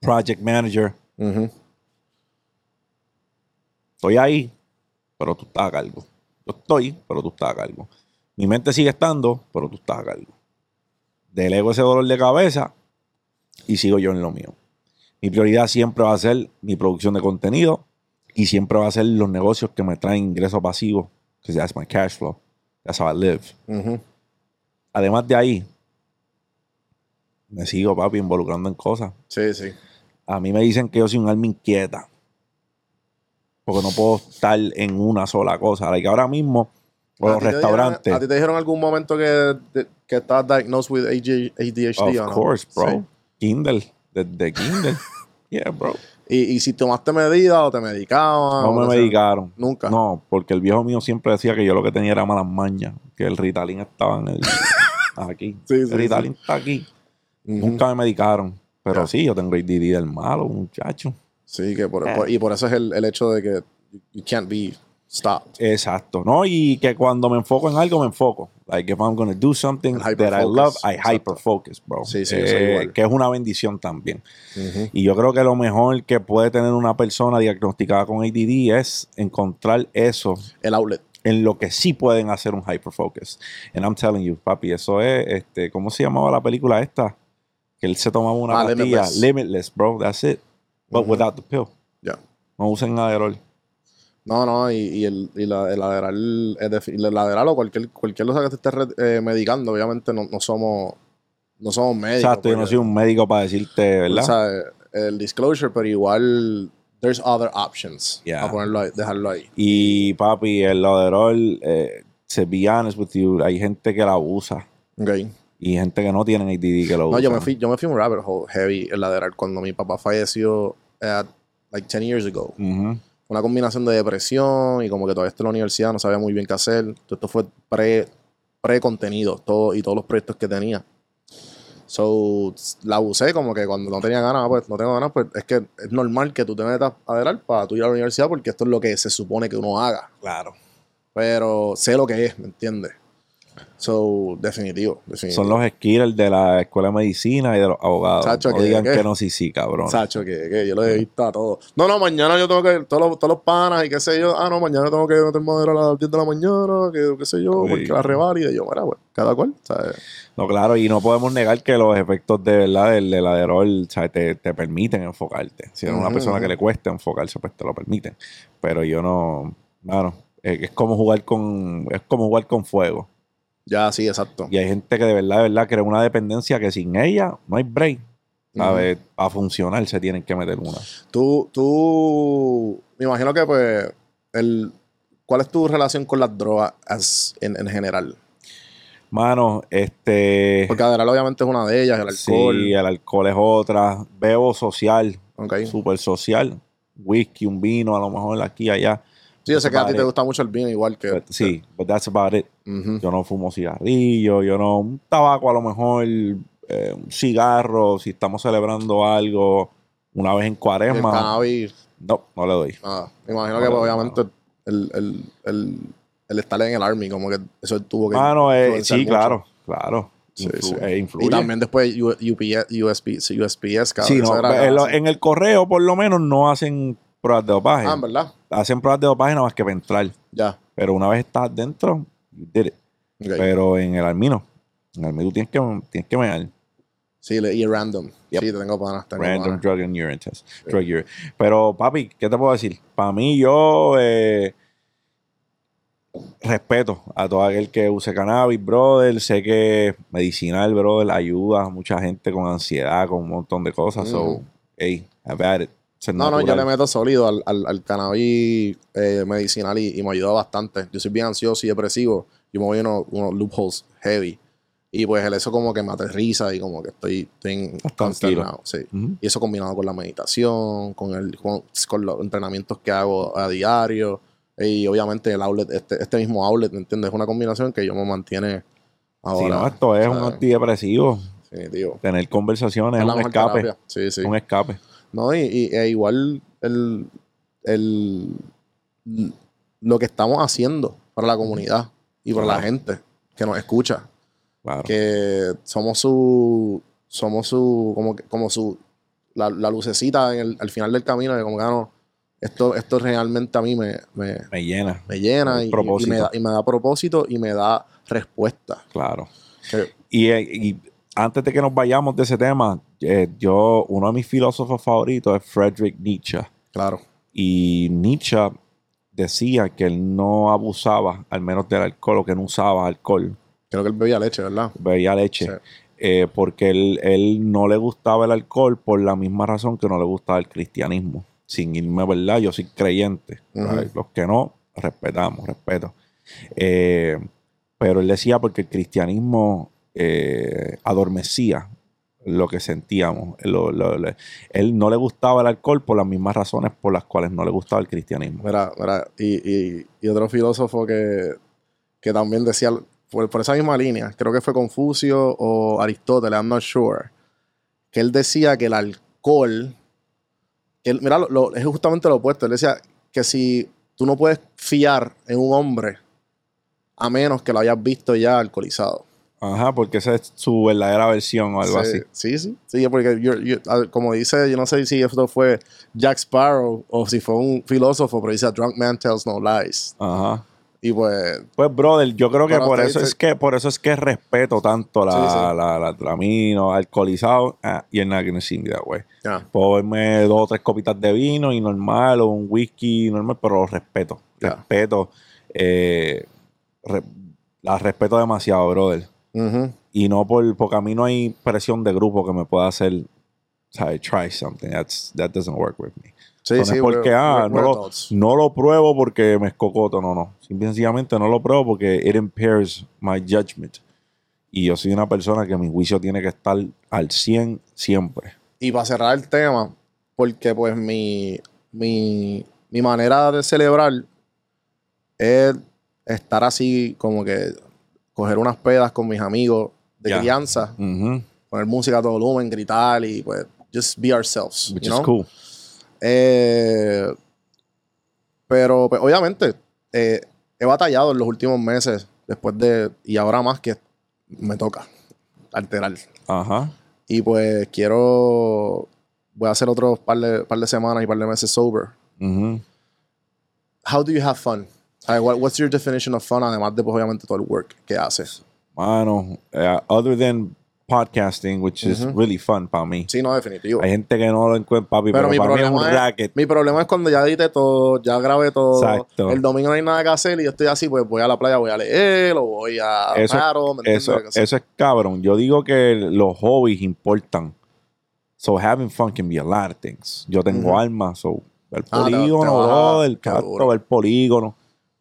project manager. Estoy ahí, pero tú estás a cargo. Yo estoy, pero tú estás a cargo. Mi mente sigue estando, pero tú estás a cargo. Delego ese dolor de cabeza y sigo yo en lo mío. Mi prioridad siempre va a ser mi producción de contenido y siempre va a ser los negocios que me traen ingresos pasivos, que that's my cash flow. That's how I live. Además de ahí, me sigo, papi, involucrando en cosas. Sí, sí. A mí me dicen que yo soy un alma inquieta. Porque no puedo estar en una sola cosa. Like ahora mismo, con ¿A los restaurantes. dijeron- ¿A ti te dijeron en algún momento que, de- que estabas diagnosed with ADHD o Of no? course, bro. Sí. Kindle. Desde Kindle. *laughs* yeah, bro. Y, y si tomaste medidas o te medicaban. No me medicaron. Nunca. No, porque el viejo mío siempre decía que yo lo que tenía era malas mañas. Que el Ritalin estaba en el, *laughs* aquí. Sí, sí, el Ritalin está aquí. Nunca me medicaron. Pero sí, yo tengo ADD del malo, muchacho. Sí, que por, Eh. por- y por eso es el, el hecho de que you can't be stopped. Exacto, ¿no? Y que cuando me enfoco en algo, me enfoco. Like, if I'm gonna do something that I hyperfocus, love, I exacto. hyper focus, bro. Sí, sí, Eh. Que es una bendición también. Y yo creo que lo mejor que puede tener una persona diagnosticada con ADD es encontrar eso El outlet. en lo que sí pueden hacer un hyperfocus. And I'm telling you, papi, eso es, este, ¿cómo se llamaba la película esta? Que él se tomaba una Ah, pastilla. Limitless. Limitless. bro. That's it. But without the pill. Ya. No usen Adderall. No, no, y, y el, y la, el lateral, el lateral o cualquier, cualquier cosa que te estés re- eh, medicando, obviamente no, no somos no somos médicos. Exacto, yo no porque, soy un médico para decirte, ¿verdad? o sea, el disclosure, pero igual there's other options. Yeah. A ponerlo ahí, dejarlo ahí. Y papi, el Laderol, eh, to be honest with you, hay gente que la usa Ok. y gente que no tiene ADD que lo No, usa. yo me fui, yo me fui un rabbit hole heavy el lateral cuando mi papá falleció at, like 10 years ago. Una combinación de depresión y como que todavía está en la universidad, no sabía muy bien qué hacer. Todo esto fue pre, pre-contenido todo, y todos los proyectos que tenía. So, la usé como que cuando no tenía ganas, pues no tengo ganas, pues es que es normal que tú te metas a adelar para tú ir a la universidad porque esto es lo que se supone que uno haga. Claro. Pero sé lo que es, ¿me entiendes? So, definitivo, definitivo. Son los skillers de la escuela de medicina y de los abogados. Chacho, no que- digan que- que no, sí, sí, cabrón. Sacho, que, que yo lo he visto a todos. No, no, mañana yo tengo que, todos los, todos los panas y qué sé yo, ah, no, mañana tengo que meter madera a las 10 de la mañana, que qué sé yo, Sí. porque la reválida, y yo, mira, pues, cada cual, ¿sabes? No, claro, y no podemos negar que los efectos de verdad del, Adderall, ¿sabes? Te, te permiten enfocarte. Si eres una persona que le cuesta enfocarse, pues te lo permiten. Pero yo no, claro, es como jugar con, es como jugar con fuego. Ya, sí, exacto. Y hay gente que de verdad, de verdad, crea una dependencia que sin ella no hay break. ¿Sabes? A funcionar se tienen que meter una. Tú, tú, me imagino que, pues, el, ¿cuál es tu relación con las drogas as- en, en general? Mano, este. Porque Adderall obviamente es una de ellas, el alcohol. Sí, el alcohol es otra. Bebo social, ok. súper social. Whisky, un vino, a lo mejor aquí, allá. Sí, yo sé que a ti Vale. te gusta mucho el vino, igual que... But, sí, but that's about it. Ujú. Yo no fumo cigarrillo, yo no. Un tabaco, a lo mejor, eh, un cigarro, si estamos celebrando algo una vez en Y el cuaresma. cannabis, No, no le doy. nada. Me imagino No, que, pues, no, obviamente, el, el, el, el estar en el Army, como que eso tuvo que... Mano, eh, influenciar sí, mucho. claro, claro. Sí, influ- sí. eh, influye. Y también después UPS, USB, sí, USPS, cabrón. Sí, no, era en, lo- en el correo por lo menos no hacen pruebas de dopaje. Ah, ¿en verdad? Hacen pruebas de dopaje nada más que para entrar. Ya. Pero una vez estás dentro, you did it. Ok. Pero en el almino, en el almino tienes que, tienes que mear. Sí, y random. Yep. Sí, tengo panas. Tengo Random panas. drug and urine test. Drug urine. Pero, papi, ¿qué te puedo decir? Para mí, yo eh, respeto a todo aquel que use cannabis, brother. Sé que medicinal, brother, ayuda a mucha gente con ansiedad, con un montón de cosas. So, hey, have at it. No, no, yo le meto sólido al, al, al cannabis eh, medicinal y, y me ayuda bastante. Yo soy bien ansioso y depresivo. Yo me voy a unos, unos loopholes heavy. Y pues el eso como que me aterriza y como que estoy, estoy consternado. Sí. Y eso combinado con la meditación, con, el, con, con los entrenamientos que hago a diario. Y obviamente el outlet, este, este mismo outlet, ¿me entiendes? Es una combinación que yo me mantiene Sí, ahora. no, esto es un antidepresivo. Definitivo. Tener conversaciones Es un escape. Sí, sí. Un escape. No, y, y- e igual el, el, lo que estamos haciendo para la comunidad y para la gente que nos escucha. Claro. Que somos su, somos su, como, que- como su, la, la lucecita en el- al final del camino de como que ah, no, esto, esto realmente a mí me, me, Me llena. me llena y, y me da, y me da propósito y me da respuesta. Claro. Que- Y, eh, y antes de que nos vayamos de ese tema, eh, yo, uno de mis filósofos favoritos es Friedrich Nietzsche. claro. Y Nietzsche decía que él no abusaba, al menos del alcohol, o que no usaba alcohol, Creo que él bebía leche, ¿verdad? bebía leche, Sí. eh, porque él, él no le gustaba el alcohol por la misma razón que no le gustaba el cristianismo. Sin irme, ¿verdad? Yo soy creyente. Los que no, respetamos, respeto. Eh, pero él decía porque el cristianismo eh, adormecía lo que sentíamos. Él no le gustaba el alcohol por las mismas razones por las cuales no le gustaba el cristianismo. Mira, mira, y, otro filósofo que, que también decía, por, por esa misma línea, creo que fue Confucio o Aristóteles, I'm not sure, que él decía que el alcohol, él- mira, es justamente lo opuesto, él decía que si tú no puedes fiar en un hombre a menos que lo hayas visto ya alcoholizado. Ajá, porque esa es su verdadera versión o algo Sí, así. Sí, sí. Sí, porque yo- yo- a- como dice, yo no sé si esto fue Jack Sparrow o si fue un filósofo, pero dice, a drunk man tells no lies. Ajá. Y pues, Pues, brother, yo creo que por eso dice- es que por eso es que respeto tanto la, Sí, sí. la, la Dramino, alcoholizado. Ah, me that way. ya. Puedo verme dos o tres copitas de vino y normal, o un whisky normal, pero lo respeto. Respeto. eh, re- la respeto demasiado, brother. Y no por, porque a mí no hay presión de grupo que me pueda hacer, ¿sabes? Try something. That's, that doesn't work with me. Sí, sí. porque, we're- ah, we're- no lo, no lo pruebo porque me escocoto. No, no. Simple y sencillamente no lo pruebo porque it impairs my judgment. Y yo soy una persona que mi juicio tiene que estar al 100 siempre. Y para cerrar el tema, porque pues mi, mi, mi manera de celebrar es estar así como que coger unas pedas con mis amigos de crianza, poner música a todo volumen, gritar y pues just be ourselves. Which you is know? cool. Eh, pero pues, obviamente eh, he batallado en los últimos meses después de, y ahora más que me toca alterar. Ajá. Y pues quiero, voy a hacer otros par de, par de semanas y par de meses sober. How do you have fun? Like, what- what's your definition of fun? Además de, pues, obviamente, todo el work que haces. Mano, eh, other than podcasting, which is really fun para mí. Sí, no, definitivo. Hay gente que no lo encuentra, papi, Pero pero, mi para mí es un problema racket. mi problema es cuando ya edité todo, ya grabé todo. Exacto. El domingo no hay nada que hacer y yo estoy así, pues voy a la playa, voy a leer o voy a Eso- paddle, ¿me? Eso, eso es cabrón. Yo digo que los hobbies importan. So having fun can be a lot of things. Yo tengo Ujú. armas, so el Ah, te- polígono, te vas a- brother, qué exacto, duro. el polígono.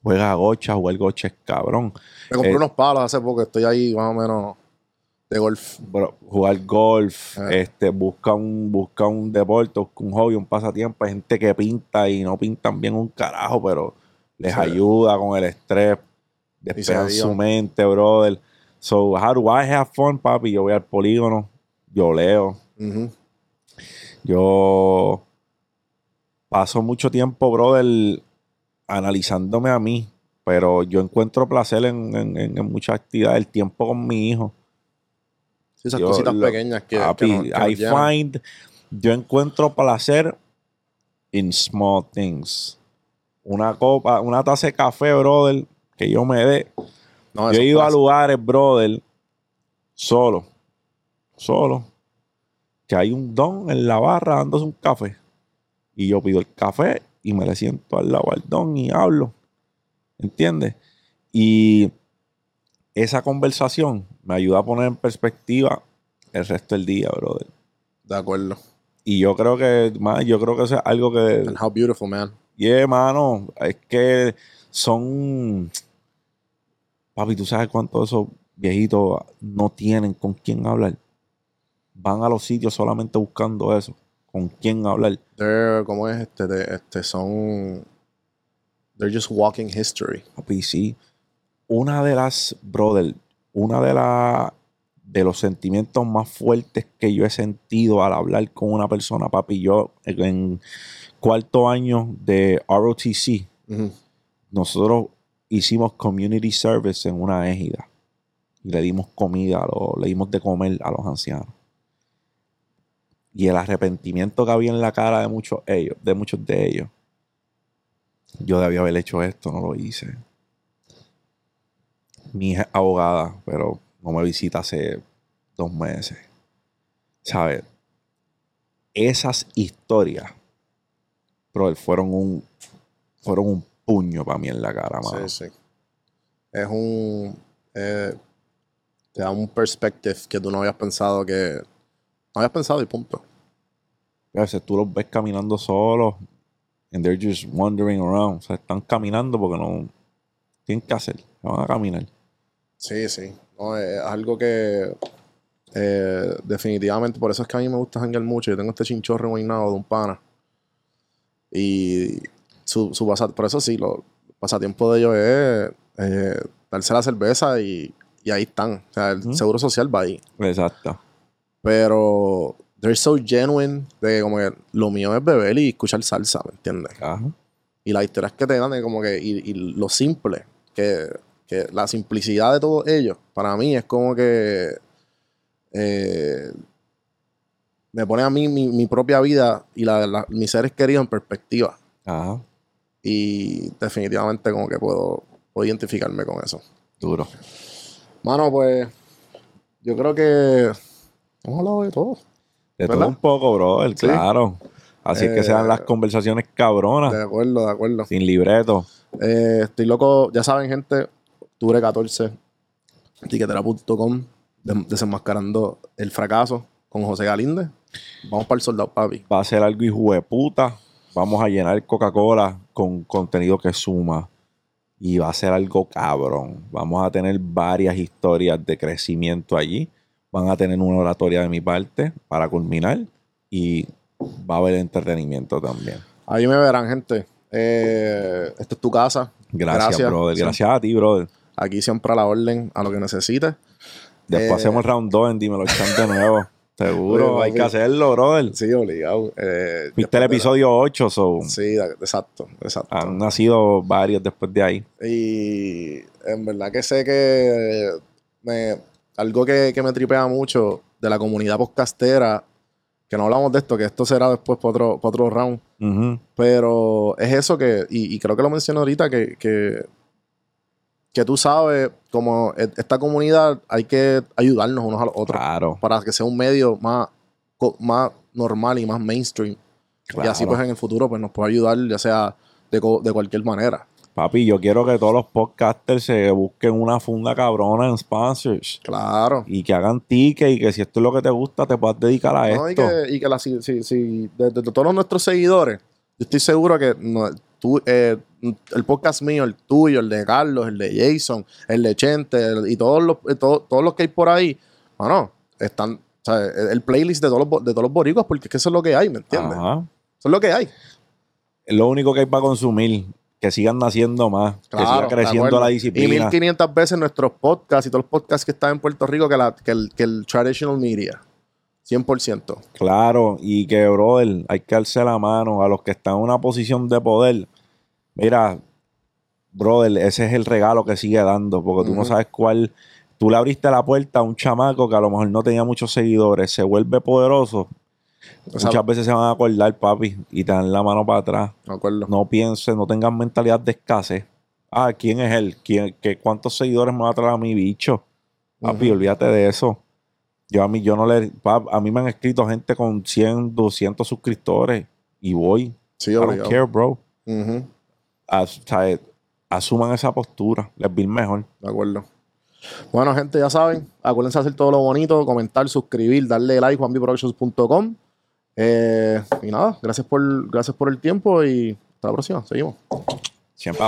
Juega gocha, jugar gocha es cabrón. Me compré eh, unos palos hace poco, estoy ahí más o menos de golf. Bro, jugar golf, Eh. este, busca un, busca un deporte, un hobby, un pasatiempo. Hay gente que pinta y no pintan bien un carajo, pero les Sí. ayuda con el estrés, despejan su mente, brother. So, how do I have fun, papi? Yo voy al polígono, yo leo, yo paso mucho tiempo, brother, analizándome a mí, pero yo encuentro placer en, en- en- muchas actividades. El tiempo con mi hijo Sí, esas Yo cositas lo- pequeñas que, I find, yo encuentro placer in small things. Una copa, una taza de café, brother, que yo me dé. No, yo he ido a lugares, brother, solo, solo, que hay un don en la barra dándose un café. Y yo pido el café y me le siento al lado al don y hablo. ¿Entiendes? Y esa conversación me ayuda a poner en perspectiva el resto del día, brother. De acuerdo. Y yo creo que, man, yo creo que eso es algo que, And how beautiful, man. yeah, mano, es que son, papi, tú sabes cuántos de esos viejitos no tienen con quién hablar. Van a los sitios solamente buscando eso, con quién hablar. They're, ¿cómo es? Este, de- este, son... They're just walking history. Papi, sí. Una de las, brother, una de las de los sentimientos más fuertes que yo he sentido al hablar con una persona, papi, yo en cuarto año de ROTC, Ujú. nosotros hicimos community service en una égida y le dimos comida, a los- le dimos de comer a los ancianos. Y el arrepentimiento que había en la cara de muchos ellos, de muchos de ellos. Yo debía haber hecho esto, no lo hice. Mi hija es abogada, pero no me visita hace dos meses. ¿Sabes? Esas historias, bro, fueron un, fueron un puño para mí en la cara, mano. Sí, sí. Es un... eh, te da un perspective que tú no habías pensado que... No habías pensado y punto. A veces tú los ves caminando solos and they're just wandering around. O sea, están caminando porque no tienen que hacer. Van a caminar. Sí, sí. No, es algo que eh, definitivamente, por eso es que a mí me gusta janguear mucho. Yo tengo este chinchorro guaynado de un pana. Y su, su pasa- por eso sí, lo, el pasatiempo de ellos es eh, darse la cerveza y, y ahí están. O sea, el seguro social va ahí. Exacto. Pero they're so genuine de que como que lo mío es beber y escuchar salsa, ¿me entiendes? Ajá. Y las historias que te dan de como que, y, y lo simple, que, que la simplicidad de todos ellos, para mí es como que eh, me pone a mí mi, mi propia vida y la de la- mis seres queridos en perspectiva. Ajá. Y definitivamente como que puedo, puedo identificarme con eso. Duro. Mano, pues yo creo que hemos hablado de todo. De ¿Verdad? todo un poco, Sí. claro. Así es que Eh, sean las conversaciones cabronas, De acuerdo, de acuerdo. sin libreto. Eh, estoy loco, ya saben, gente, octubre 14, tiquetera.com, de- desenmascarando el fracaso con José Galíndez. Vamos para el soldado, papi. Va a ser algo hijo de puta. Vamos a llenar Coca-Cola con contenido que suma. Y va a ser algo cabrón. Vamos a tener varias historias de crecimiento allí. Van a tener una oratoria de mi parte para culminar. Y va a haber entretenimiento también. Ahí me verán, gente. Eh, esta es tu casa. Gracias, brother. Sí. Gracias a ti, brother. Aquí siempre a la orden, a lo que necesites. Después Eh, hacemos el round 2 en Dímelo Chan de nuevo. *laughs* Seguro, hay que hacerlo, brother. Sí, obligado. Eh, Viste el episodio 8, so Sí, exacto, exacto. han nacido varios después de ahí. Y en verdad que sé que me, algo que, que me tripea mucho de la comunidad podcastera, que no hablamos de esto, que esto será después para otro, para otro round, pero es eso que, y, y creo que lo mencioné ahorita, que, que, que tú sabes, como e- esta comunidad hay que ayudarnos unos a los otros Claro, para que sea un medio más, más normal y más mainstream. Y así pues en el futuro pues nos puede ayudar, ya sea de, de cualquier manera. Papi, yo quiero que todos los podcasters se busquen una funda cabrona en sponsors. Claro. Y que hagan tickets y que si esto es lo que te gusta, te puedas dedicar a No, y esto. que, y que la, si, si- si- de, de todos nuestros seguidores, yo estoy seguro que no, tú, eh, el podcast mío, el tuyo, el de Carlos, el de Jason, el de Chente el- y todos los, eh, todo- todos los que hay por ahí, bueno, están, o sea, el el playlist de todos los, de todos los boricuas, porque es que eso es lo que hay, ¿me entiendes? Ajá. Eso es lo que hay. Es lo único que hay para consumir. Que sigan naciendo más. que siga creciendo la Y disciplina. 1500 veces nuestros podcasts y todos los podcasts que están en Puerto Rico que, la, que, el, que el traditional media. 100%. Claro, y que, brother, hay que darse la mano a los que están en una posición de poder. Mira, brother, ese es el regalo que sigue dando, porque tú no sabes cuál tú le abriste la puerta a un chamaco que a lo mejor no tenía muchos seguidores, se vuelve poderoso. Sea, Muchas veces se van a acordar, papi, y te dan la mano para atrás. Acuerdo. No pienses, no tengas mentalidad de escasez. Ah, ¿quién es él? ¿Quién, qué, ¿Cuántos seguidores me va a traer a mi bicho? Papi, olvídate de eso. Yo a mí, yo no le. pap, a mí me han escrito gente con 100, 200 suscriptores y voy. Sí, I don't care, bro. As- sea, asuman esa postura. Les vi mejor. De acuerdo. Bueno, gente, ya saben. Acuérdense de hacer todo lo bonito, comentar, suscribir, darle like, juanbiproductions.com. Eh, y nada, gracias por, gracias por el tiempo y hasta la próxima. Seguimos. Siempre.